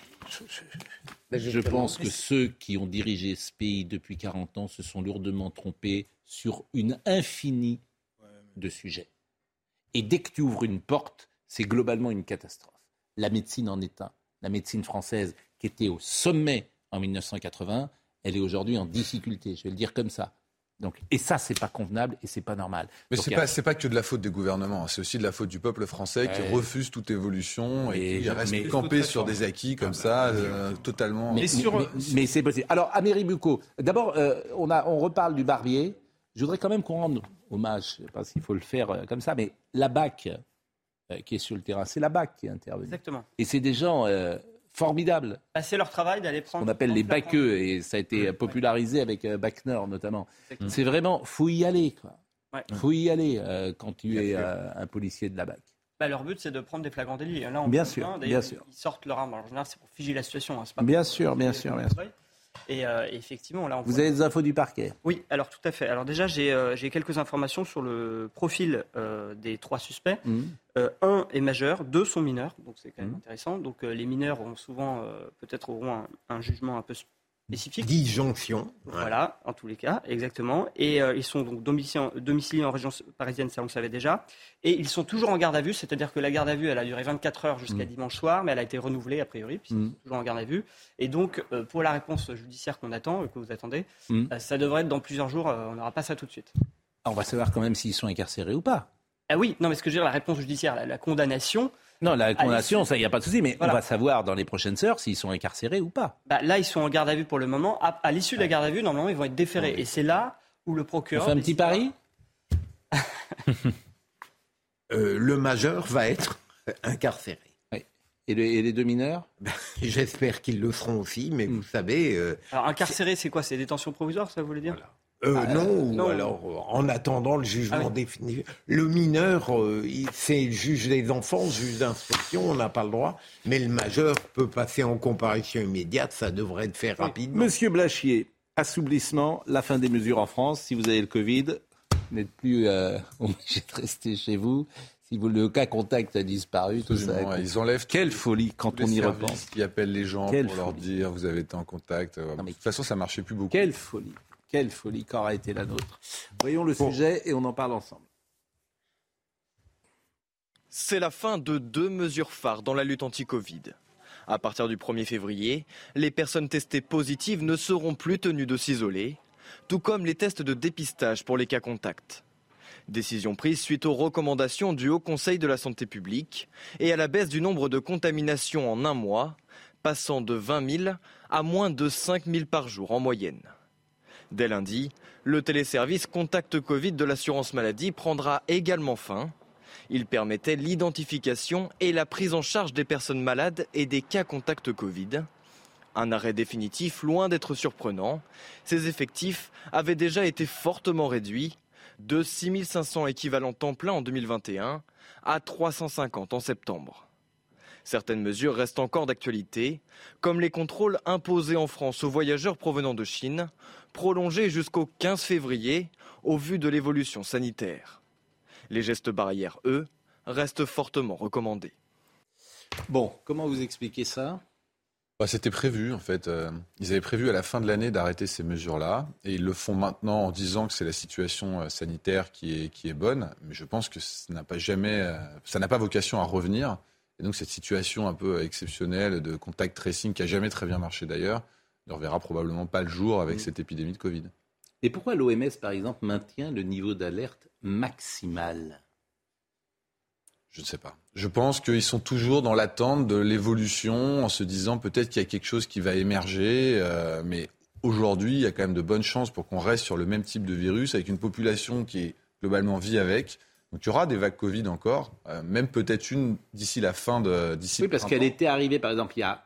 Je pense que ceux qui ont dirigé ce pays depuis 40 ans se sont lourdement trompés sur une infinie de sujets. Et dès que tu ouvres une porte, c'est globalement une catastrophe. La médecine en est un. La médecine française, qui était au sommet en 1980, elle est aujourd'hui en difficulté. Je vais le dire comme ça. Donc, et ça, c'est pas convenable et c'est pas normal. Mais c'est pas, pas que de la faute des gouvernements, hein. c'est aussi de la faute du peuple français qui refuse toute évolution et, qui reste campé sur des acquis comme ça, euh, totalement. Mais, mais, c'est possible. Alors, Améry Bucco, d'abord, euh, on, a, on reparle du barbier. Je voudrais quand même qu'on rende hommage, parce qu'il faut le faire euh, comme ça, mais la BAC qui est sur le terrain, c'est la BAC qui intervient. Exactement. Et c'est des gens formidable. Bah, c'est leur travail d'aller prendre. On appelle les baqueux et ça a été popularisé avec euh, Bachner notamment. C'est vraiment, faut y aller. Quoi. faut y aller euh, quand tu es euh, un policier de la BAC. Bah, leur but, c'est de prendre des flagrants délits. Là, bien sûr, bien sûr. Ils sortent leur arme. En général, c'est pour figer la situation. Hein, bien, sûr, bien sûr, bien sûr. Et effectivement, là, vous avez des infos du parquet? Oui, alors tout à fait. Alors déjà, j'ai quelques informations sur le profil des trois suspects. Mmh. un est majeur, deux sont mineurs, donc c'est quand même mmh. intéressant. Donc les mineurs ont souvent, peut-être auront un, un, jugement un peu spécifique. Disjonction. Voilà, en tous les cas, exactement. Et euh, ils sont donc domiciliés, en région parisienne, ça on le savait déjà. Et ils sont toujours en garde à vue, c'est-à-dire que la garde à vue, elle a duré 24 heures jusqu'à mm. dimanche soir, mais elle a été renouvelée a priori, puisqu'ils mm. sont toujours en garde à vue. Et donc, euh, pour la réponse judiciaire qu'on attend, euh, que vous attendez, mm. ça devrait être dans plusieurs jours, on n'aura pas ça tout de suite. on va savoir quand même s'ils sont incarcérés ou pas. Ah oui, non, mais ce que je veux dire, la réponse judiciaire, la condamnation, non, la condamnation, ça, il n'y a pas de souci, mais on va savoir dans les prochaines heures s'ils sont incarcérés ou pas. Bah, là, ils sont en garde à vue pour le moment. À, l'issue de la garde à vue, normalement, ils vont être déférés. Et c'est là où le procureur. On fait un petit pari euh, Le majeur va être incarcéré. Et, les deux mineurs? Ben, J'espère qu'ils le seront aussi, mais hmm. vous savez. Euh, Alors, incarcéré, c'est quoi? C'est détention provisoire, ça vous voulez dire? Euh, ah, non, ou alors euh, en attendant le jugement ah définitif. Le mineur, euh, c'est le juge des enfants, le juge d'instruction, on n'a pas le droit. Mais le majeur peut passer en comparution immédiate, ça devrait être fait rapidement. Monsieur Blachier, assouplissement, la fin des mesures en France. Si vous avez le Covid, vous n'êtes plus obligé de rester chez vous. Si vous, le cas contact a disparu, tout ça. Ils enlèvent. Quelle folie quand on y repense. Qui appellent les gens pour leur dire vous avez été en contact. de toute façon, ça marchait plus beaucoup. Quelle folie. Quelle folie qu'aura été la nôtre. Voyons le sujet et on en parle ensemble. C'est la fin de deux mesures phares dans la lutte anti-Covid. À partir du 1er février, les personnes testées positives ne seront plus tenues de s'isoler, tout comme les tests de dépistage pour les cas contacts. Décision prise suite aux recommandations du Haut Conseil de la santé publique et à la baisse du nombre de contaminations en un mois, passant de 20 000 à moins de 5 000 par jour en moyenne. Dès lundi, le téléservice Contact Covid de l'assurance maladie prendra également fin. Il permettait l'identification et la prise en charge des personnes malades et des cas contact Covid. Un arrêt définitif loin d'être surprenant. Ses effectifs avaient déjà été fortement réduits de 6500 équivalents temps plein en 2021 à 350 en septembre. Certaines mesures restent encore d'actualité, comme les contrôles imposés en France aux voyageurs provenant de Chine, prolongés jusqu'au 15 février au vu de l'évolution sanitaire. Les gestes barrières, eux, restent fortement recommandés. Bon, comment vous expliquez ça? Bah, C'était prévu, en fait. Euh, ils avaient prévu à la fin de l'année d'arrêter ces mesures-là. Et ils le font maintenant en disant que c'est la situation euh, sanitaire qui est, qui est bonne. Mais je pense que ça n'a pas jamais, euh, ça n'a pas vocation à revenir. Et donc cette situation un peu exceptionnelle de contact tracing qui a jamais très bien marché d'ailleurs ne reverra probablement pas le jour avec cette épidémie de Covid. Et pourquoi l'OMS, par exemple, maintient le niveau d'alerte maximal? Je ne sais pas. Je pense qu'ils sont toujours dans l'attente de l'évolution, en se disant peut-être qu'il y a quelque chose qui va émerger, euh, mais aujourd'hui, il y a quand même de bonnes chances pour qu'on reste sur le même type de virus, avec une population qui est globalement vit avec, donc il y aura des vagues Covid encore, euh, même peut-être une d'ici la fin de. D'ici oui, parce qu'elle était arrivée, par exemple, il y a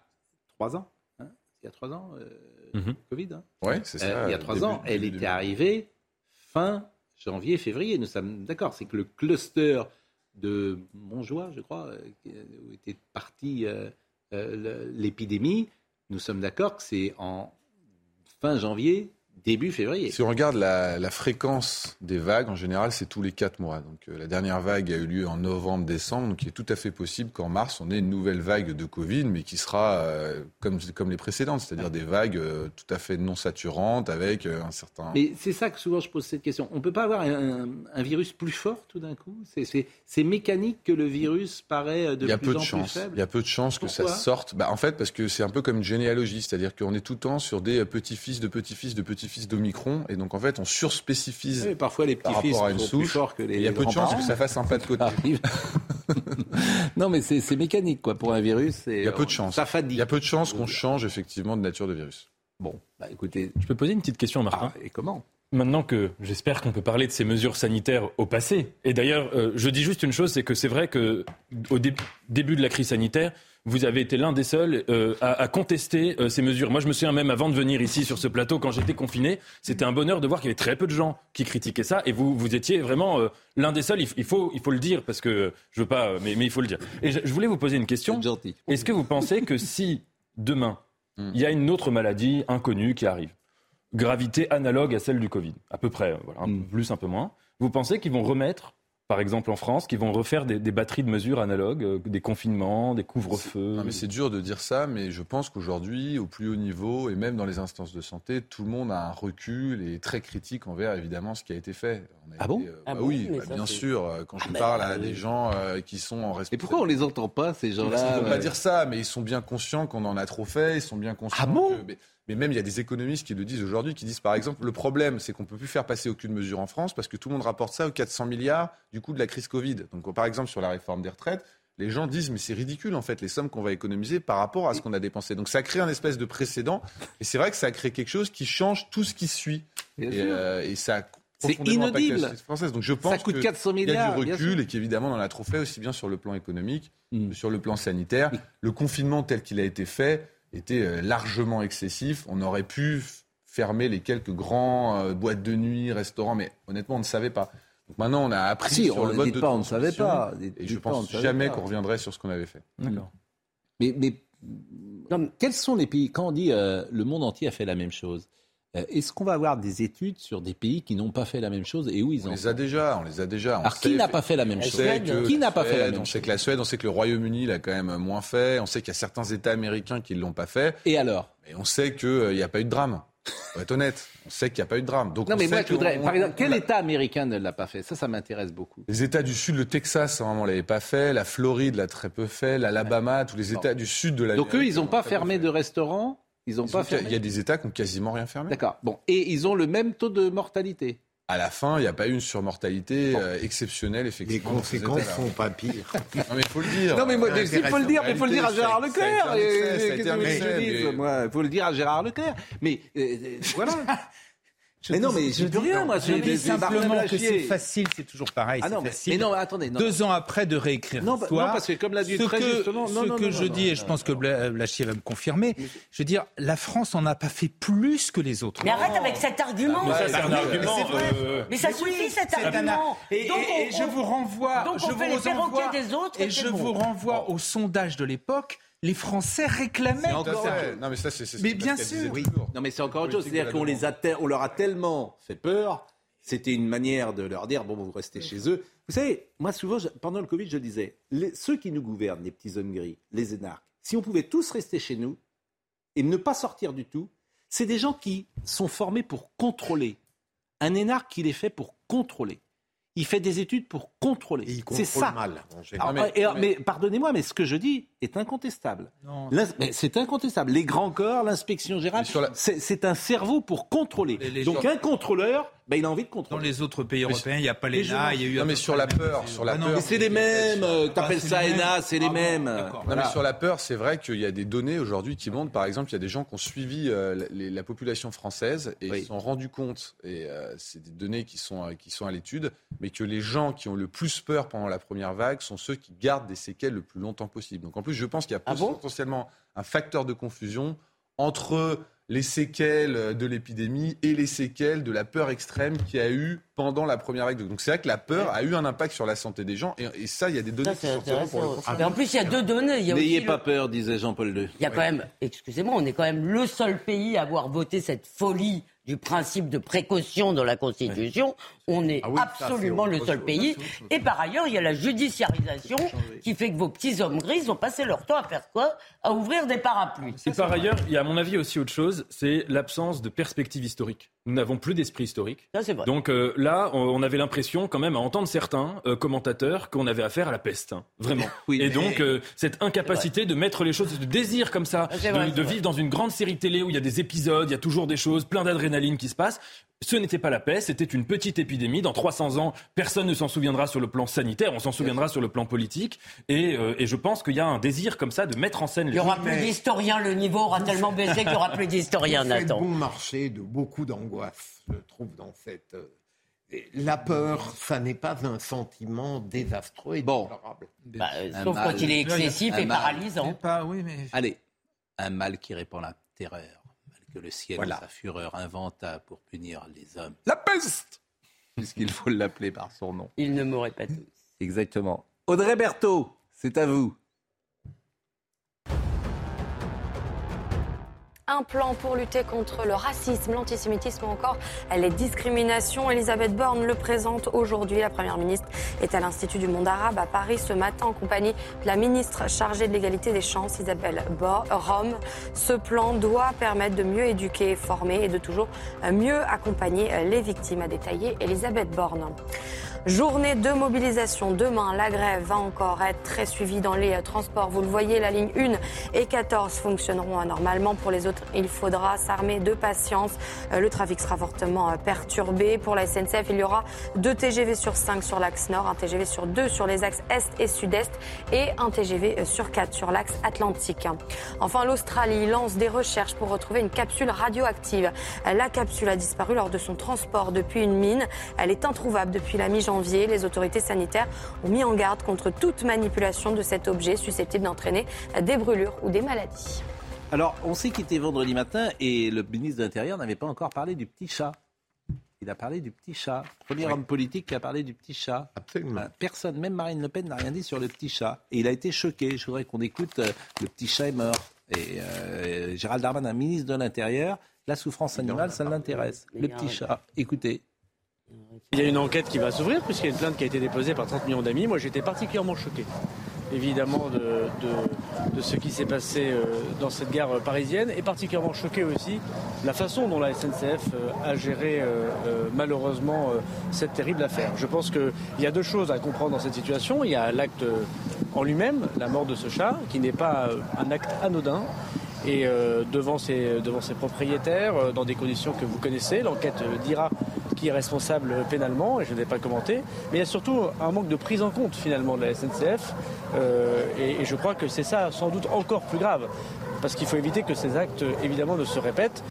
trois ans. Hein il y a trois ans, euh, mhm. Covid. Hein oui, c'est ça. Euh, il y a trois ans, elle était arrivée fin janvier, février. Nous sommes d'accord. C'est que le cluster de Montjoie, je crois, où était partie l'épidémie, nous sommes d'accord que c'est en fin janvier début février. Si on regarde la, fréquence des vagues, en général, c'est tous les quatre mois. Donc euh, la dernière vague a eu lieu en novembre-décembre, donc il est tout à fait possible qu'en mars, on ait une nouvelle vague de Covid, mais qui sera euh, comme, comme les précédentes, c'est-à-dire des vagues euh, tout à fait non saturantes avec un certain... Mais c'est ça que souvent je pose cette question. On ne peut pas avoir un, virus plus fort tout d'un coup? C'est mécanique que le virus paraît de, plus en plus faible Il y a peu de chances que ça sorte. Bah, en fait, parce que c'est un peu comme une généalogie, c'est-à-dire qu'on est tout le temps sur des petits-fils de petits-fils de petits-fils fils d'Omicron, et donc en fait on surspécifise parfois les petits fils à une souche. que les, il y a peu de chances que ça fasse un pas de côté. non mais c'est mécanique quoi pour un virus. Il y a peu de chance. Ça Il y a peu de chances qu'on change effectivement de nature de virus. Bon, bah écoutez, je peux poser une petite question, Martin. Ah, et comment? Maintenant que j'espère qu'on peut parler de ces mesures sanitaires au passé. Et d'ailleurs, euh, je dis juste une chose, c'est que c'est vrai que au début de la crise sanitaire, vous avez été l'un des seuls euh, à, contester euh, ces mesures. Moi, je me souviens même avant de venir ici sur ce plateau, quand j'étais confiné, c'était un bonheur de voir qu'il y avait très peu de gens qui critiquaient ça, et vous, vous étiez vraiment euh, l'un des seuls. Il, faut, il faut le dire parce que je veux pas, mais, mais il faut le dire. Et je, voulais vous poser une question. Est-ce que vous pensez que si demain hmm. il y a une autre maladie inconnue qui arrive, gravité analogue à celle du Covid, à peu près, voilà, un peu hmm. plus, un peu moins, vous pensez qu'ils vont remettre par exemple en France, qui vont refaire des, batteries de mesures analogues, euh, des confinements, des couvre-feux. mais c'est dur de dire ça, mais je pense qu'aujourd'hui, au plus haut niveau, et même dans les instances de santé, tout le monde a un recul et est très critique envers évidemment ce qui a été fait. ah bon, euh, ah bah Oui, bah, bien sûr. Euh, quand je ah, parle à des gens qui sont en responsabilité. Et pourquoi on les entend pas ces gens-là Ils ne vont pas dire ça, mais ils sont bien conscients qu'on en a trop fait. Ils sont bien conscients. Ah bon mais même il y a des économistes qui le disent aujourd'hui, qui disent par exemple, le problème, c'est qu'on ne peut plus faire passer aucune mesure en France parce que tout le monde rapporte ça aux 400 milliards du coût de la crise Covid. Donc par exemple sur la réforme des retraites, les gens disent mais c'est ridicule en fait les sommes qu'on va économiser par rapport à ce qu'on a dépensé. Donc ça crée un espèce de précédent et c'est vrai que ça crée quelque chose qui change tout ce qui suit. Et, euh, ça c'est inaudible. Française. Donc je pense ça coûte 400 milliards, il y a du recul et qu'évidemment on en a trop fait aussi bien sur le plan économique que sur le plan sanitaire. Le confinement tel qu'il a été fait, était euh, largement excessif. On aurait pu fermer les quelques grands euh, boîtes de nuit, restaurants, mais honnêtement, on ne savait pas. Donc maintenant, on a appris ah si, sur on le mode de pas, on ne savait pas. Et je pense jamais qu'on reviendrait sur ce qu'on avait fait. D'accord. Mais, mais quels sont les pays Quand on dit euh, le monde entier a fait la même chose, euh, est-ce qu'on va avoir des études sur des pays qui n'ont pas fait la même chose et où ils on en les a déjà, on les a déjà. Alors qui n'a pas fait la même chose Qui n'a pas fait la même On sait que la Suède, on sait que le Royaume-Uni l'a quand même moins fait. On sait qu'il y a certains États américains qui ne l'ont pas fait. Et alors? Et on sait qu'il euh, n'y a pas eu de drame. Pour être honnête, on sait qu'il n'y a pas eu de drame. Donc non, mais moi, je voudrais. par exemple, quel État américain ne l'a pas fait? Ça, ça m'intéresse beaucoup. Les États du Sud, le Texas, vraiment, on l'avait pas fait. La Floride l'a très peu fait. L'Alabama, tous les États du Sud de la. Donc eux, ils n'ont pas fermé de restaurants? Ils ont pas Il y a des États qui ont quasiment rien fermé. D'accord. Bon, et ils ont le même taux de mortalité? À la fin, il n'y a pas eu une surmortalité euh, exceptionnelle, effectivement. Les conséquences ne font pas pire. non, mais il faut le dire. Non, mais moi, il faut le dire, mais il faut le dire à Gérard Leclerc. Il faut le dire à Gérard Leclerc. Mais euh, euh, voilà. mais non, mais je dis rien, moi. Je dis simplement que c'est facile, c'est toujours pareil. Ah non, mais, facile. non, attendez. Deux ans après de réécrire non, non, parce que comme l'a dit très que, justement, ce que je dis, et je pense que Blachier va me confirmer, je veux dire, la France n'en a pas fait plus que les autres. Mais arrête avec cet argument. Mais ça, un argument. Euh, mais ça suffit cet argument. Et, je vous renvoie, donc je on fait les perroquets des autres. Et je vous renvoie au sondage de l'époque les Français réclamaient. Encore... Non, mais ça, c'est. Mais bien sûr. Oui. Non, mais c'est encore autre chose. C'est-à-dire qu'on les a, on leur a tellement fait peur. C'était une manière de leur dire bon, vous restez chez eux. Vous savez, moi souvent, pendant le Covid, je disais, ceux qui nous gouvernent, les petits hommes gris, les énarques, si on pouvait tous rester chez nous et ne pas sortir du tout, c'est des gens qui sont formés pour contrôler. Un énarque, il est fait pour contrôler il fait des études pour contrôler. C'est ça. mal. mais, pardonnez-moi, mais ce que je dis est incontestable. C'est incontestable. Les grands corps, l'inspection générale, c'est un cerveau pour contrôler. Donc un contrôleur, ben, il a envie de contrôler. Dans les autres pays européens, il n'y a pas l'ENA, il y a eu... Non mais sur la peur, sur la peur... c'est les mêmes, euh, t'appelles ça ENA, c'est les mêmes. Non mais sur la peur, c'est vrai qu'il y a des données aujourd'hui qui montrent, par exemple, il y a des gens qui ont suivi euh, la population française et ils se sont rendus compte, et euh, c'est des données qui sont, qui sont à l'étude, mais que les gens qui ont le plus peur pendant la première vague sont ceux qui gardent des séquelles le plus longtemps possible. Donc en plus, je pense qu'il y a ah potentiellement un facteur de confusion entre les séquelles de l'épidémie et les séquelles de la peur extrême qu'il y a eu pendant la première vague. Donc c'est vrai que la peur a eu un impact sur la santé des gens et, ça, il y a des données qui sortiront pour le En plus, il y a deux données. N'ayez pas peur, disait Jean-Paul II. Il y a quand même, excusez-moi, on est quand même le seul pays à avoir voté cette folie du principe de précaution dans la Constitution. On est ah absolument le seul pays. Et par ailleurs, il y a la judiciarisation qui fait que vos petits hommes gris ont passé leur temps à faire quoi? À ouvrir des parapluies. Et par ailleurs, il y a à mon avis aussi autre chose, c'est l'absence de perspective historique. Nous n'avons plus d'esprit historique. Donc euh, là, on, avait l'impression quand même à entendre certains euh, commentateurs qu'on avait affaire à la peste, hein. vraiment. et donc euh, cette incapacité de mettre les choses, de désir comme ça, de, de vivre dans une grande série télé où il y a des épisodes, il y a toujours des choses, plein d'adrénaline qui se passe. Ce n'était pas la peste, c'était une petite épidémie. Dans 300 ans, personne ne s'en souviendra sur le plan sanitaire, on s'en souviendra sur le plan politique. Et, et je pense qu'il y a un désir comme ça de mettre en scène les Il n'y aura plus d'historiens, le niveau aura tellement baissé qu'il n'y aura plus d'historiens, Nathan. bon marché de beaucoup d'angoisse, je trouve, dans cette. Euh, la peur, ça n'est pas un sentiment désastreux et bon. Bah, sauf quand il est excessif et paralysant. Pas, oui, mais... Allez, un mal qui répand la terreur, que le ciel voilà. sa fureur inventa pour punir les hommes. La peste Puisqu'il faut l'appeler par son nom. Il ne m'aurait pas tous. Exactement. Audrey Berthaud, c'est à vous. Un plan pour lutter contre le racisme, l'antisémitisme ou encore les discriminations. Elisabeth Borne le présente aujourd'hui. La Première ministre est à l'Institut du monde arabe à Paris ce matin en compagnie de la ministre chargée de l'égalité des chances, Isabelle Rome. Ce plan doit permettre de mieux éduquer, former et de toujours mieux accompagner les victimes, a détaillé Elisabeth Borne. Journée de mobilisation. Demain, la grève va encore être très suivie dans les transports. Vous le voyez, la ligne 1 et 14 fonctionneront normalement. Pour les autres, il faudra s'armer de patience. Euh, le trafic sera fortement euh, perturbé. Pour la SNCF, il y aura deux TGV sur 5 sur l'axe nord, un TGV sur 2 sur les axes est et sud-est et un TGV euh, sur 4 sur l'axe atlantique. Enfin, l'Australie lance des recherches pour retrouver une capsule radioactive. La capsule a disparu lors de son transport depuis une mine. Elle est introuvable depuis la mi-janvier les autorités sanitaires ont mis en garde contre toute manipulation de cet objet susceptible d'entraîner des brûlures ou des maladies. Alors, on sait qu'il était vendredi matin et le ministre de l'Intérieur n'avait pas encore parlé du petit chat. Il a parlé du petit chat. Premier homme politique qui a parlé du petit chat. Absolument. Euh, personne, même Marine Le Pen, n'a rien dit sur le petit chat. Et il a été choqué. Je voudrais qu'on écoute euh, Le petit chat est mort. Et euh, Gérald Darmanin, ministre de l'Intérieur, la souffrance animale, ça l'intéresse. Le petit chat. Écoutez. Il y a une enquête qui va s'ouvrir puisqu'il y a une plainte qui a été déposée par 30 millions d'amis. Moi j'étais particulièrement choqué évidemment de, ce qui s'est passé euh, dans cette gare parisienne et particulièrement choqué aussi la façon dont la SNCF euh, a géré euh, malheureusement cette terrible affaire. Je pense qu'il y a deux choses à comprendre dans cette situation. Il y a l'acte en lui-même, la mort de ce chat, qui n'est pas un acte anodin et devant, ses, devant ses propriétaires, dans des conditions que vous connaissez. L'enquête dira qui est responsable pénalement, et je n'ai pas commenté. Mais il y a surtout un manque de prise en compte finalement de la SNCF, euh, et, je crois que c'est ça sans doute encore plus grave, parce qu'il faut éviter que ces actes évidemment ne se répètent.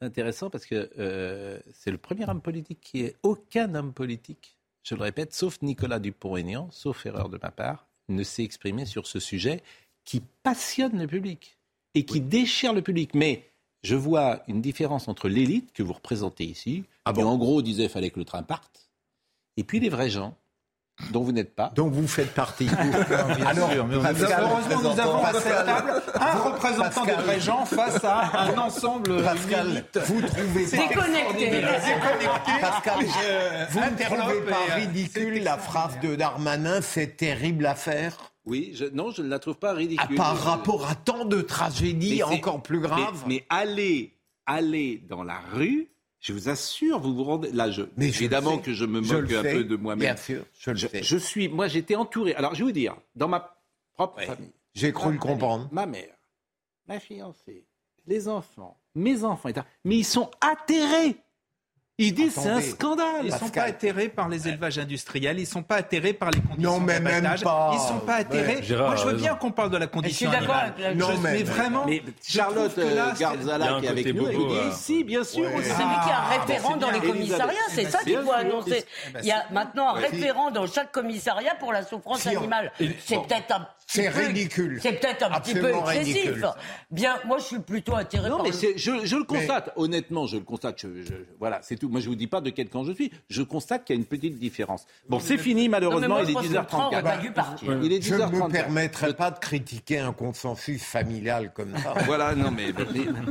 C'est intéressant parce que euh, c'est le premier homme politique qui est aucun homme politique, je le répète, sauf Nicolas Dupont-Aignan, sauf erreur de ma part, ne s'est exprimé sur ce sujet qui passionne le public et qui déchire le public. Mais je vois une différence entre l'élite que vous représentez ici, ah en gros disait qu'il fallait que le train parte, et puis les vrais gens dont vous n'êtes pas. Dont vous fêtes partie. Alors, heureusement, nous avons à cette table un représentant des vrais gens face à un ensemble Pascal, vous trouvez pas déconnecté. Pascal, vous ne trouvez pas ridicule la phrase de Darmanin, cette terrible affaire oui, non, je ne la trouve pas ridicule. Par rapport à tant de tragédies encore plus graves. Mais, allez, allez dans la rue, je vous assure, vous vous rendez. Là, je, mais évidemment que je me moque un peu de moi-même. Bien sûr, je le je, suis, moi, j'étais entouré. Alors, je vais vous dire, dans ma propre famille. J'ai cru le comprendre. Ma mère, ma fiancée, les enfants, mes enfants, mais ils sont atterrés. Ils disent c'est un scandale. Ils ne sont pas atterrés par les élevages industriels, ils ne sont pas atterrés par les conditions non, mais Même pas. Ils ne sont pas atterrés. Moi, je veux bien qu'on parle de la condition animale. Non, mais, mais, vraiment. Mais Charlotte euh, Garzala qui est avec nous, elle dit si, bien sûr. C'est celui qui a un référent dans les commissariats, c'est ça qu'il faut annoncer. Il y a maintenant un référent dans chaque commissariat pour la souffrance animale. C'est peut-être un c'est ridicule. C'est peut-être un petit peu excessif. Bien, moi, je suis plutôt attiré non, mais je, je, le constate. Honnêtement, je le constate. voilà, c'est tout. Moi, je vous dis pas de quel camp je suis. Je constate qu'il y a une petite différence. Bon, c'est fini, malheureusement. il, est 10h34. il est Je ne me permettrai pas de critiquer un consensus familial comme ça. voilà, non, mais,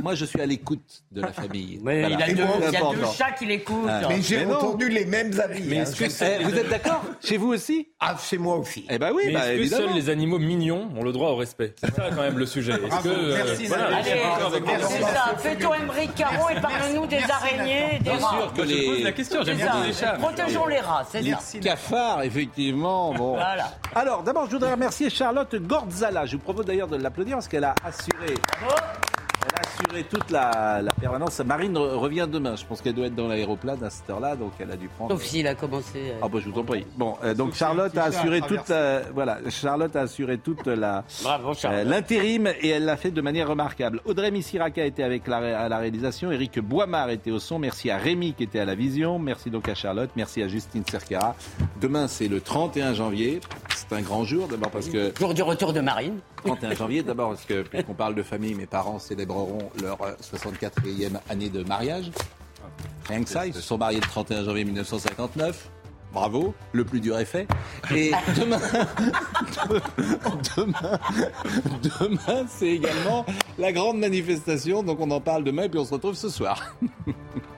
moi, je suis à l'écoute de la famille. Il, a deux, il y a deux chats qui l'écoutent. Ah. mais j'ai entendu les mêmes avis. Mais hein, eh, vous êtes d'accord? Chez vous aussi? Ah, chez moi aussi. Eh ben oui, mais bah, seuls les animaux mignons ont le droit au respect C'est ça quand même le sujet. Est-ce que, euh, Merci, voilà, c'est ça. Fais-toi Émeric Caron et parle-nous des araignées, des rats. sûr que les... Je pose la question, j'aime bien les chats. Protégeons les rats, c'est ça. Les cafards, effectivement. Bon. Voilà. Alors, d'abord, je voudrais remercier Charlotte Gordzala. Je vous propose d'ailleurs de l'applaudir parce qu'elle a assuré. Assurer toute la, permanence. Marine revient demain. Je pense qu'elle doit être dans l'aéroplane à cette heure-là, donc elle a dû prendre. Sauf s'il a commencé. Euh, ah bah je vous en prie. Bon, euh, donc Charlotte a assuré toute, voilà, Charlotte a assuré toute la l'intérim et elle l'a fait de manière remarquable. Audrey Missiraka était avec la, à la réalisation, Eric Boimard était au son. Merci à Rémi qui était à la vision. Merci donc à Charlotte. Merci à Justine Cerquera. Demain c'est le 31 janvier. C'est un grand jour d'abord parce que jour du retour de Marine. 31 janvier d'abord parce que puisqu'on parle de famille, mes parents célébreront leur 64e euh, année de mariage. Rien que ça, ils se sont mariés le 31 janvier 1959. Bravo, le plus dur est fait. Et demain, demain, demain c'est également la grande manifestation. Donc on en parle demain et puis on se retrouve ce soir.